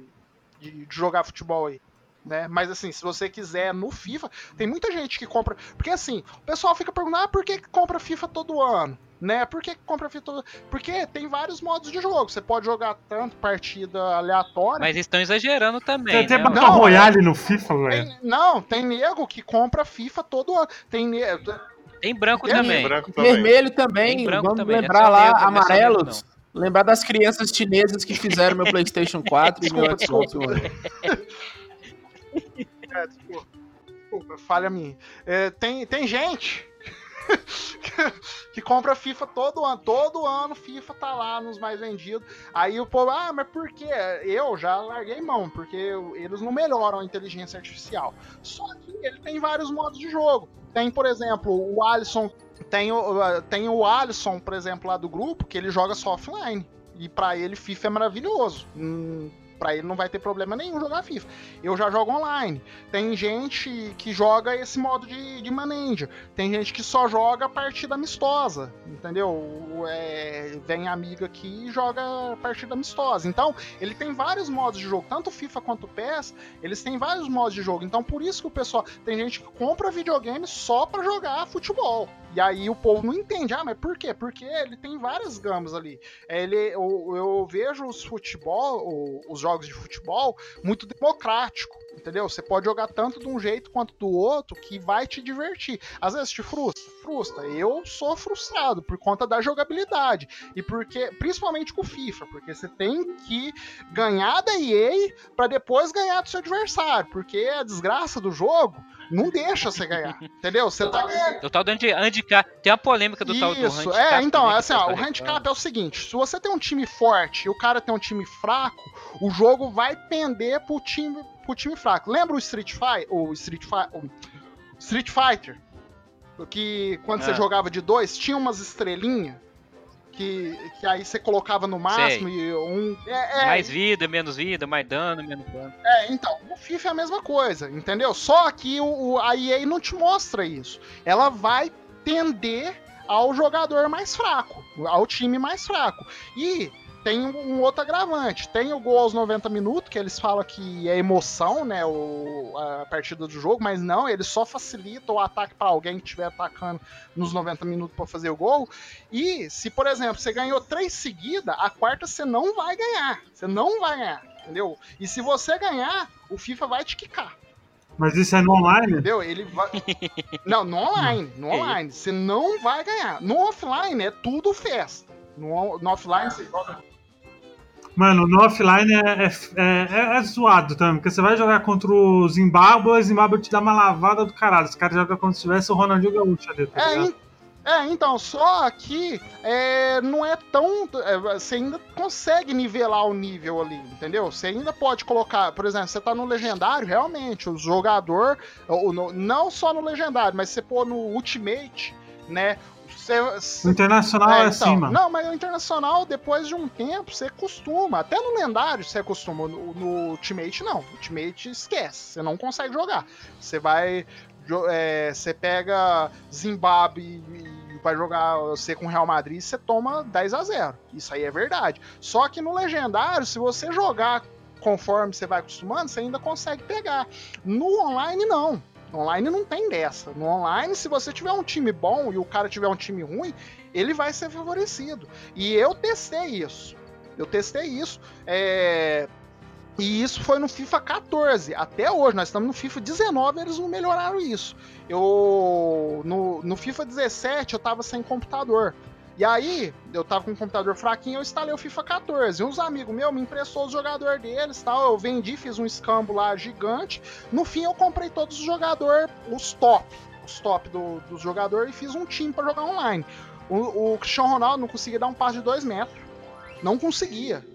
de, de jogar futebol aí. Né? Mas assim, se você quiser no FIFA, tem muita gente que compra. Porque assim, o pessoal fica perguntando, ah, por que, compra FIFA todo ano? Né? Por que compra FIFA todo Porque tem vários modos de jogo. Você pode jogar tanto partida aleatória. Mas estão exagerando também. Tem até né? Battle Não, Royale no FIFA, velho. Tem- não, tem nego que compra FIFA todo ano. Tem nego. Tem branco Tem também. Branco também. Vermelho também, branco vamos também, lembrar lá, amarelos. Lembrar das crianças chinesas que fizeram meu Playstation 4 e meu Xbox One. É, desculpa. Desculpa, falha minha. É, tem, tem gente que, que compra FIFA todo ano. Todo ano FIFA tá lá nos mais vendidos. Aí o povo, ah, mas por quê? Eu já larguei mão, porque eu- eles não melhoram a inteligência artificial. Só que ele tem vários modos de jogo. Tem, por exemplo, o Alisson. Tem o, tem o Alisson, por exemplo, lá do grupo, que ele joga só offline. E pra ele FIFA é maravilhoso. Hum, pra ele não vai ter problema nenhum jogar FIFA. Eu já jogo online. Tem gente que joga esse modo de, de. Tem gente que só joga partida amistosa, entendeu? É, vem amiga aqui e joga partida amistosa. Então, ele tem vários modos de jogo. Tanto FIFA quanto PES, eles têm vários modos de jogo. Então, por isso que o pessoal... Tem gente que compra videogame só pra jogar futebol. E aí o povo não entende. Ah, mas por quê? Porque ele tem várias gamas ali. É, Ele, eu, eu vejo os futebol, os jogos de futebol, muito democrático. Entendeu? Você pode jogar tanto de um jeito quanto do outro que vai te divertir. Às vezes te frustra, frustra. Eu sou frustrado por conta da jogabilidade. E porque, principalmente com o FIFA, porque você tem que ganhar da EA pra depois ganhar do seu adversário. Porque a desgraça do jogo não deixa você ganhar. entendeu? Você tá ganhando. O tal do handi- handicap. Tem a polêmica do tal do Isso, handicap. é, então, assim, o ó, pessoal o handicap é o seguinte: se você tem um time forte e o cara tem um time fraco, o jogo vai pender pro time, pro time fraco. Lembra o Street Fighter? O Street, Fi- o Street Fighter? Que quando você Ah. jogava de dois, tinha umas estrelinhas que, que aí você colocava no máximo e um. É, é, Mais vida, menos vida, mais dano, menos dano. é, então, o FIFA é a mesma coisa, entendeu? Só que o, o- a EA não te mostra isso. Ela vai tender ao jogador mais fraco, ao time mais fraco. E tem um, outro agravante. Tem o gol aos 90 minutos, que eles falam que é emoção, né? O, a partida do jogo, mas não, ele só facilita o ataque para alguém que estiver atacando nos 90 minutos para fazer o gol. E se, por exemplo, você ganhou três seguidas, a quarta você não vai ganhar. Você não vai ganhar, entendeu? E se você ganhar, o FIFA vai te quicar, Mas isso é no online? entendeu? Ele vai. Não, no online, no Que online. Você não vai ganhar. No offline é tudo festa. No, no offline você joga. Mano, no offline é, é, é- é zoado também, porque você vai jogar contra o Zimbábue, o Zimbábue te dá uma lavada do caralho. Os caras jogam como se tivesse o Ronaldinho Gaúcho ali, tá É, ligado? é, então, só que é, não é tão. é, você ainda consegue nivelar o nível ali, entendeu? Você ainda pode colocar, por exemplo, você tá no legendário, realmente, o jogador, o- no- não só no legendário, mas você pôr no Ultimate, né? O você- internacional é, é, assim, então, mano. Não, mas o internacional, depois de um tempo, você costuma. Até no lendário você acostuma. No, no Ultimate, não. Ultimate esquece. Você não consegue jogar. Você vai. é, você pega Zimbábue e vai jogar você com Real Madrid, você toma 10 a 0 Isso aí é verdade. Só que no legendário, se você jogar conforme você vai acostumando, você ainda consegue pegar. No online, não. No online não tem dessa. No online, se você tiver um time bom e o cara tiver um time ruim, ele vai ser favorecido. E eu testei isso. Eu testei isso. é, E isso foi no FIFA 14. Até hoje, nós estamos no FIFA 19, eles não melhoraram isso. Eu. No, no FIFA 17 eu tava sem computador. E aí, eu tava com um computador fraquinho, eu instalei o FIFA 14. E uns amigos meus me emprestou os jogadores deles tal. Eu vendi, fiz um escambo lá gigante. No fim, eu comprei todos os jogadores, os top. Os top do, dos jogadores e fiz um time pra jogar online. O, o Cristiano Ronaldo não conseguia dar um passe de 2 metros. Não conseguia.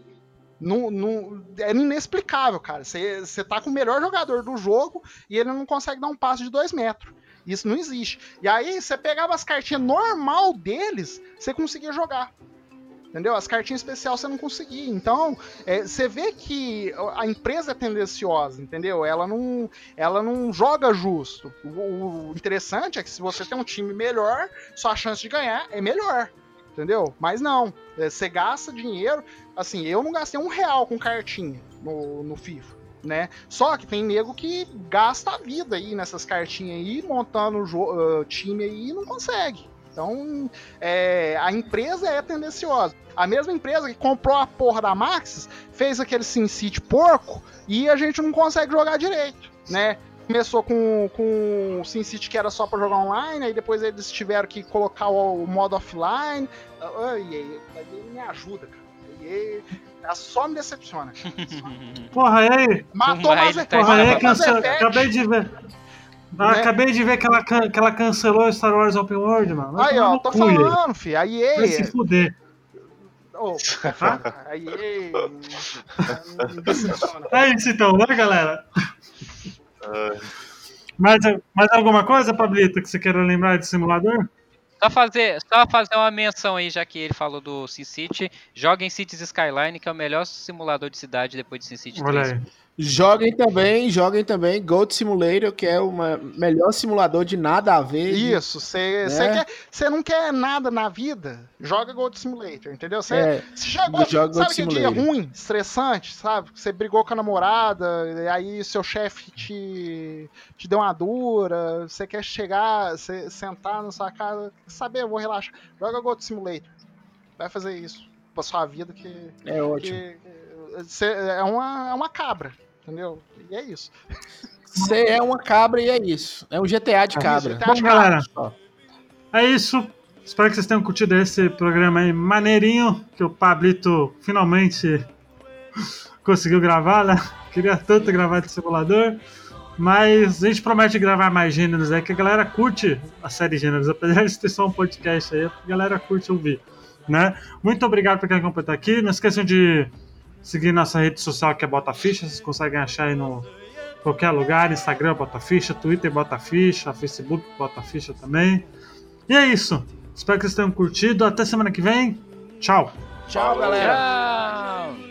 Não, não, é inexplicável, cara. Você tá com o melhor jogador do jogo e ele não consegue dar um passe de 2 metros. Isso não existe. E aí, você pegava as cartinhas normal deles, você conseguia jogar. Entendeu? As cartinhas especiais você não conseguia. Então, é, você vê que a empresa é tendenciosa, entendeu? Ela não, ela não joga justo. O, o interessante é que se você tem um time melhor, sua chance de ganhar é melhor. Entendeu? Mas não. É, Você gasta dinheiro. Assim, eu não gastei um real com cartinha no, no FIFA. Né? Só que tem nego que gasta a vida aí nessas cartinhas aí, montando jo- ah, time aí e não consegue. Então, é, a empresa é tendenciosa. A mesma empresa que comprou a porra da Maxis fez aquele SimCity porco e a gente não consegue jogar direito, né? Começou com, com o SimCity que era só pra jogar online, aí depois eles tiveram que colocar o, o modo offline. Ai, ai, ai, me ajuda, cara. Ai, ai, só me decepciona. Só- Porra, e aí? Matou Mas mais ele tá Porra, e aí, Mass cancel... Acabei de ver. Ah, Né? Acabei de ver que ela, can- que ela cancelou Star Wars Open World, mano. Aí, ó, tô cu, EA. falando, fi. A Vai se fuder. Ô, a EA. Me decepciona. É isso então, né, galera? Ai, Mais, mais alguma coisa, Pablito, que você queira lembrar de simulador? Só fazer, só fazer uma menção aí, já que ele falou do SimCity. Joguem Cities Skyline, que é o melhor simulador de cidade depois de SimCity 3. Olha aí. Joguem também, joguem também Gold Simulator, que é o melhor simulador de nada a ver. Isso, você Né? não quer nada na vida, joga Gold Simulator, entendeu? Você É, chegou, joga sabe que dia ruim, estressante, sabe? Você brigou com a namorada, e aí seu chefe te, te deu uma dura, você quer chegar, você sentar na sua casa, saber, eu vou relaxar. Joga Gold Simulator. Vai fazer isso pra sua vida que, é ótimo. que é, uma, é uma cabra, entendeu? E é isso. Você é uma cabra e é isso. É um GTA de cabra. GTA Bom, de galera, Só. é isso. Espero que vocês tenham curtido esse programa aí maneirinho, que o Pablito finalmente conseguiu gravar, né? Queria tanto gravar de simulador. Mas a gente promete gravar mais gêneros aí, que a galera curte a série Gêneros, apesar de ter só um podcast aí, a galera curte ouvir, né? Muito obrigado por quem acompanhou aqui. Não esqueçam de seguir nossa rede social que é Bota Ficha, vocês conseguem achar aí no qualquer lugar, Instagram Bota Ficha, Twitter Bota Ficha, Facebook Bota Ficha também. E é isso. Espero que vocês tenham curtido. Até semana que vem. Tchau. Tchau, galera. Tchau!